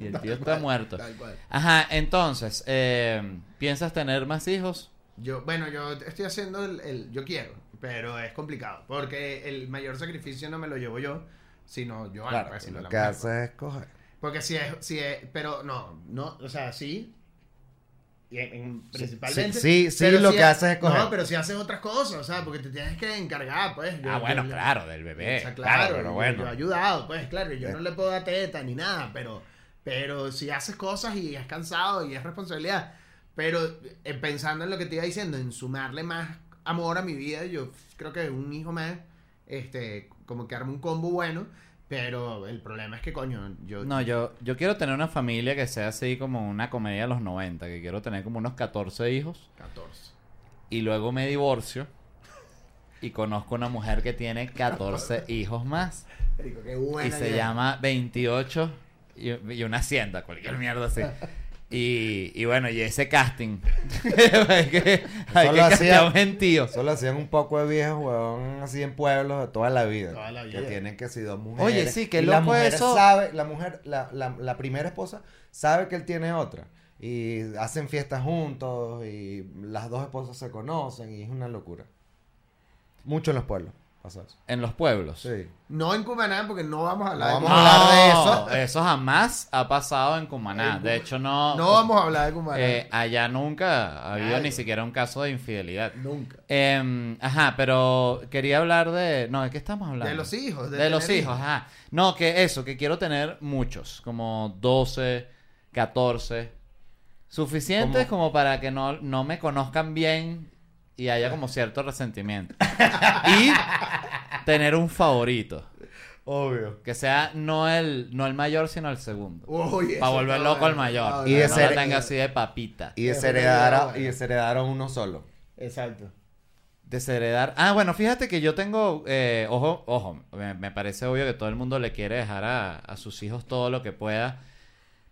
S1: y el tío está muerto.
S2: Tal cual.
S1: Ajá, entonces, eh, ¿piensas tener más hijos?
S2: Yo, bueno, yo estoy haciendo el, el- Yo quiero, pero es complicado. Porque el mayor sacrificio no me lo llevo yo, sino yo,
S1: Claro,
S2: pues, sino
S3: Lo
S2: la
S3: que
S2: mujer,
S3: haces es coger.
S2: Porque si es, si es, pero no, no, o sea, sí. Y en- en- principalmente.
S3: sí, sí,
S2: pero
S3: lo
S2: si
S3: que
S2: ha-
S3: haces es coger.
S2: No, pero si haces otras cosas, o sea, porque te tienes que encargar, pues. yo-
S1: ah, bueno,
S2: yo-
S1: claro, del bebé.
S2: O sea,
S1: claro,
S2: claro,
S1: pero bueno.
S2: Yo he ayudado, pues, claro, yo
S3: Eh.
S2: no le puedo dar teta ni nada, pero, pero si haces cosas y es cansado y es responsabilidad, pero eh, pensando en lo que te iba diciendo, en sumarle más amor a mi vida, yo creo que un hijo más, este, como que arma un combo bueno, pero el problema es que, coño, yo...
S1: No, yo, yo quiero tener una familia que sea así como una comedia de los 90, que quiero tener como unos 14 hijos
S2: 14.
S1: y luego me divorcio y conozco una mujer que tiene 14 [laughs] hijos más.
S2: Rico, qué buena
S1: y se llama 28 y, y una hacienda, cualquier mierda así. [laughs] Y, y bueno, y ese casting. [laughs] hay que, hay
S3: Solo
S1: que
S3: hacía-
S1: castear un gentío.
S3: Solo hacían un poco de viejos, huevón, así en pueblos de toda la vida.
S2: Toda la
S3: Que tienen que ser dos mujeres.
S1: Oye, sí,
S3: la
S1: loco
S3: mujer
S1: eso.
S3: sabe, la mujer, la, la, la primera esposa sabe que él tiene otra. Y hacen fiestas juntos y las dos esposas se conocen y es una locura. Mucho en los pueblos pasa eso.
S1: En los pueblos.
S3: Sí.
S2: No en Cumaná, porque no vamos a hablar
S3: No
S2: de
S3: vamos
S2: Cumaná.
S3: a hablar de
S1: No,
S3: eso. [laughs]
S1: Eso jamás ha pasado en Cumaná.
S2: En
S1: De hecho, no.
S2: No vamos a hablar de Cumaná.
S1: eh, allá nunca ha habido
S2: Nadie.
S1: ni siquiera un caso de infidelidad.
S2: Nunca.
S1: Em, ajá, pero quería hablar de. No, ¿de qué estamos hablando?
S2: De los hijos.
S1: De,
S2: tener
S1: los hijos, ajá. No, que eso, que quiero tener muchos, como 12, 14. Suficientes como para que no, no me conozcan bien y haya como cierto resentimiento. [laughs] y tener un favorito.
S3: Obvio.
S1: Que sea no el, no el mayor, sino el segundo.
S2: Uy,
S1: Para volver loco al mayor.
S2: Ah,
S3: Y de
S1: no
S3: ser-
S1: lo tenga así de papita.
S3: Y desheredar, a- y uno solo.
S2: Exacto.
S1: Desheredar. Ah, bueno, fíjate que yo tengo. eh, ojo, ojo. Me, me parece obvio que todo el mundo le quiere dejar a, a sus hijos todo lo que pueda.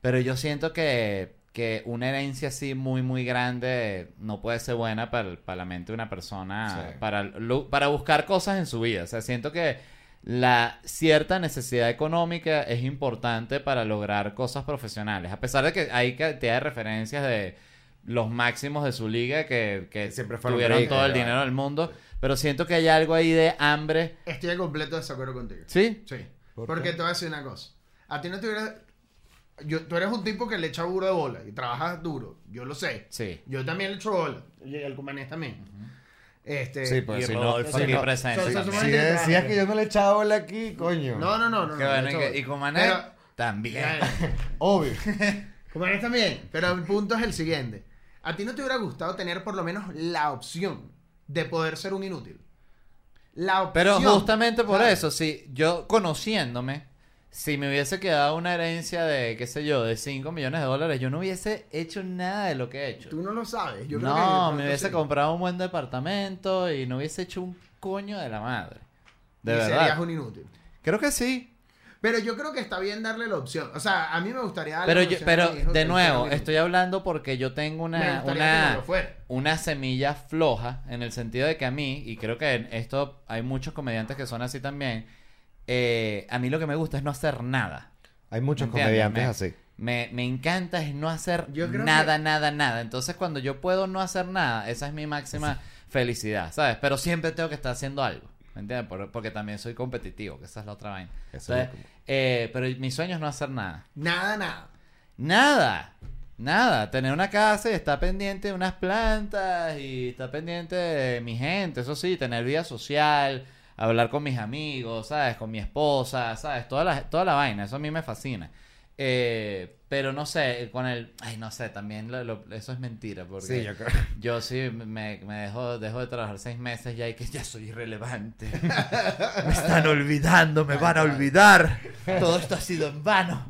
S1: Pero yo siento que, que una herencia así muy, muy grande no puede ser buena para, la mente de una persona.
S3: Sí.
S1: Para, para buscar cosas en su vida. O sea, siento que la cierta necesidad económica es importante para lograr cosas profesionales. A pesar de que hay cantidad de referencias de los máximos de su liga que, que
S3: Siempre fueron
S1: tuvieron todo el dinero del mundo. Pero siento que hay algo ahí de hambre.
S2: Estoy en completo desacuerdo contigo.
S1: ¿Sí?
S2: Sí.
S3: ¿Por
S2: Porque
S3: qué?
S2: te voy a decir una cosa. A ti no te hubiera... Yo, tú eres un tipo que le echa duro de bola y trabajas duro. Yo lo sé.
S1: Sí.
S2: Yo también le echo bola. Y el cumanés también. Este...
S3: Sí, pues si no, si
S1: aquí
S3: no-
S1: presente
S2: so- so-
S1: también.
S2: so-
S3: Si decías que yo no le echaba bola aquí, coño.
S2: No, no, no. no
S1: Qué
S2: no,
S1: bueno,
S2: le
S1: y, y Cumané
S2: Pero-
S1: también. [laughs]
S3: Obvio. [laughs]
S2: Cumanés también. Pero el punto es el siguiente. ¿A ti no te hubiera gustado tener por lo menos la opción de poder ser un inútil? La opción.
S1: Pero justamente por
S2: ¿sabes?
S1: eso, si yo conociéndome, si me hubiese quedado una herencia de, qué sé yo, de 5 millones de dólares, yo no hubiese hecho nada de lo que he hecho.
S2: Tú no lo sabes. Yo creo que
S1: no, me hubiese
S2: sí.
S1: comprado un buen departamento y no hubiese hecho un coño de la madre. De
S2: y
S1: verdad.
S2: serías un inútil.
S1: Creo que sí.
S2: Pero yo creo que está bien darle la opción. O sea, a mí me gustaría darle
S1: Pero,
S2: la
S1: yo, pero de nuevo, estoy hablando porque yo tengo una,
S2: no
S1: una, una semilla floja en el sentido de que a mí, y creo que en esto hay muchos comediantes que son así también, eh, a mí lo que me gusta es no hacer nada.
S3: Hay muchos
S1: ¿Entiendes?
S3: comediantes
S1: Me-
S3: así.
S1: Me, me encanta es no hacer
S2: Yo creo
S1: nada,
S2: que-
S1: nada, nada. Entonces cuando yo puedo no hacer nada, esa es mi máxima felicidad, ¿sabes? Pero siempre tengo que estar haciendo algo. ¿Me entiendes? Por- porque también soy competitivo, que esa es la otra vaina.
S3: Eso
S1: Entonces,
S3: es lo
S1: eh, pero mi sueño es no hacer nada.
S2: Nada, nada.
S1: Nada. Nada. Tener una casa y estar pendiente de unas plantas y estar pendiente de mi gente. Eso sí, tener vida social, hablar con mis amigos, ¿sabes? Con mi esposa, ¿sabes? Toda la, toda la vaina. Eso a mí me fascina. Eh, pero no sé, con el... Ay, no sé, también lo- lo- eso es mentira. Porque
S3: Sí, yo creo. [laughs]
S1: yo sí me, me dejo, dejo de trabajar seis meses ya y que ya soy irrelevante. [laughs] me están olvidando, me van a olvidar. Todo esto ha sido en vano.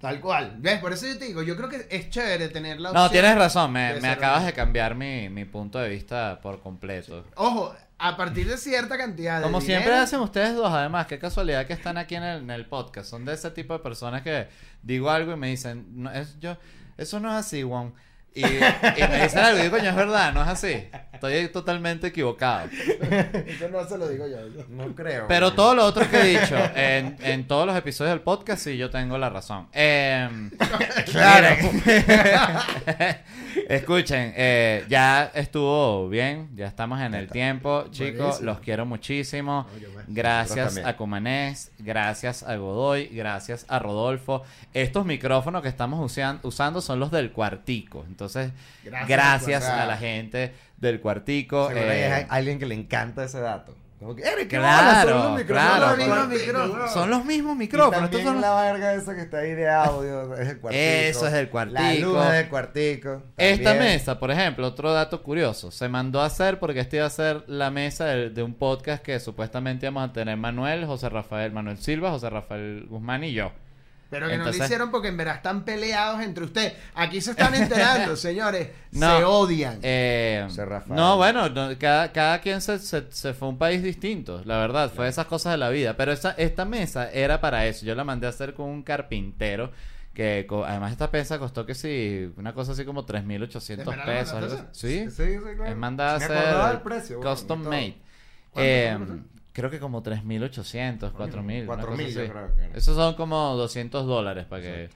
S2: Tal cual. ¿Ves? Por eso yo te digo, yo creo que es chévere tener la opción.
S1: No, tienes razón, me, me acabas de cambiar mi, mi punto de vista por completo.
S2: Ojo, a partir de cierta cantidad de
S1: Como
S2: dinero-
S1: siempre hacen ustedes dos, además, qué casualidad que están aquí en el, en el podcast. Son de ese tipo de personas que digo algo y me dicen, no, es, yo, eso no es así, Juan. Y, y me dicen algo y digo, coño, es verdad, no es así. Estoy totalmente equivocado. [laughs]
S2: Eso no se lo digo yo.
S3: No creo.
S1: Pero todo lo otro que he dicho en, en todos los episodios del podcast, sí, yo tengo la razón. Em, [laughs] miren. [laughs] Escuchen, eh, ya estuvo bien, ya estamos en el tiempo, chicos,
S2: Buenísimo.
S1: los quiero muchísimo. Gracias a Comanés, gracias a Godoy, gracias a Rodolfo. Estos micrófonos que estamos usan- usando son los del cuartico, entonces
S2: Gracias
S1: gracias,
S2: Cuartico.
S1: a la gente del cuartico. Eh,
S3: hay alguien que le encanta ese dato. Como que, "Eric,
S1: Claro,
S3: son los micrófonos
S1: claro,
S2: son los
S3: cuartico,
S2: micrófonos.
S3: weón".
S1: son los mismos
S3: Y
S1: micrófonos.
S3: también
S1: estos son
S3: la verga esa que está ahí de audio, es el cuartico.
S1: Eso es del cuartico.
S3: La luz es del cuartico.
S1: Esta
S3: también.
S1: mesa, por ejemplo, otro dato curioso, se mandó a hacer porque esta iba a ser la mesa de, de un podcast que supuestamente íbamos a tener Manuel, José Rafael, Manuel Silva, José Rafael Guzmán y yo.
S2: Pero que no
S1: Entonces-
S2: lo hicieron porque en verdad están peleados entre ustedes. Aquí se están enterando, [laughs] señores.
S1: No.
S2: Se odian.
S1: Eh,
S3: Rafael.
S1: no, bueno, no, cada, cada quien se, se- se fue a un país distinto, la verdad, fue esas cosas de la vida. Pero esa, esta mesa era para eso, yo la mandé a hacer con un carpintero. Que co- además esta pesa costó que sí, una cosa así como 3.800
S2: ¿De verdad la
S1: pesos. Sí,
S3: Sí, sí, claro.
S1: Es mandada a hacer
S3: precio,
S1: custom made. Eh. Creo que como 3.800, 4.000. una
S3: 4.000
S1: cosa
S3: yo creo que era.
S1: Esos son como 200 dólares para que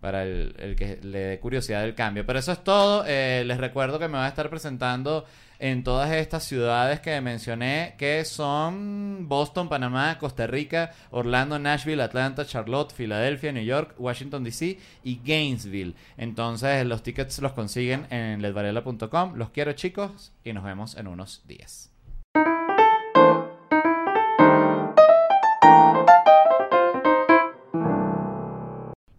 S1: para el, el que le dé curiosidad del cambio. Pero eso es todo. Eh, les recuerdo que me voy a estar presentando en todas estas ciudades que mencioné, que son Boston, Panamá, Costa Rica, Orlando, Nashville, Atlanta, Charlotte, Filadelfia, New York, Washington DC y Gainesville. Entonces los tickets los consiguen en ledvarela.com. Los quiero chicos y nos vemos en unos días.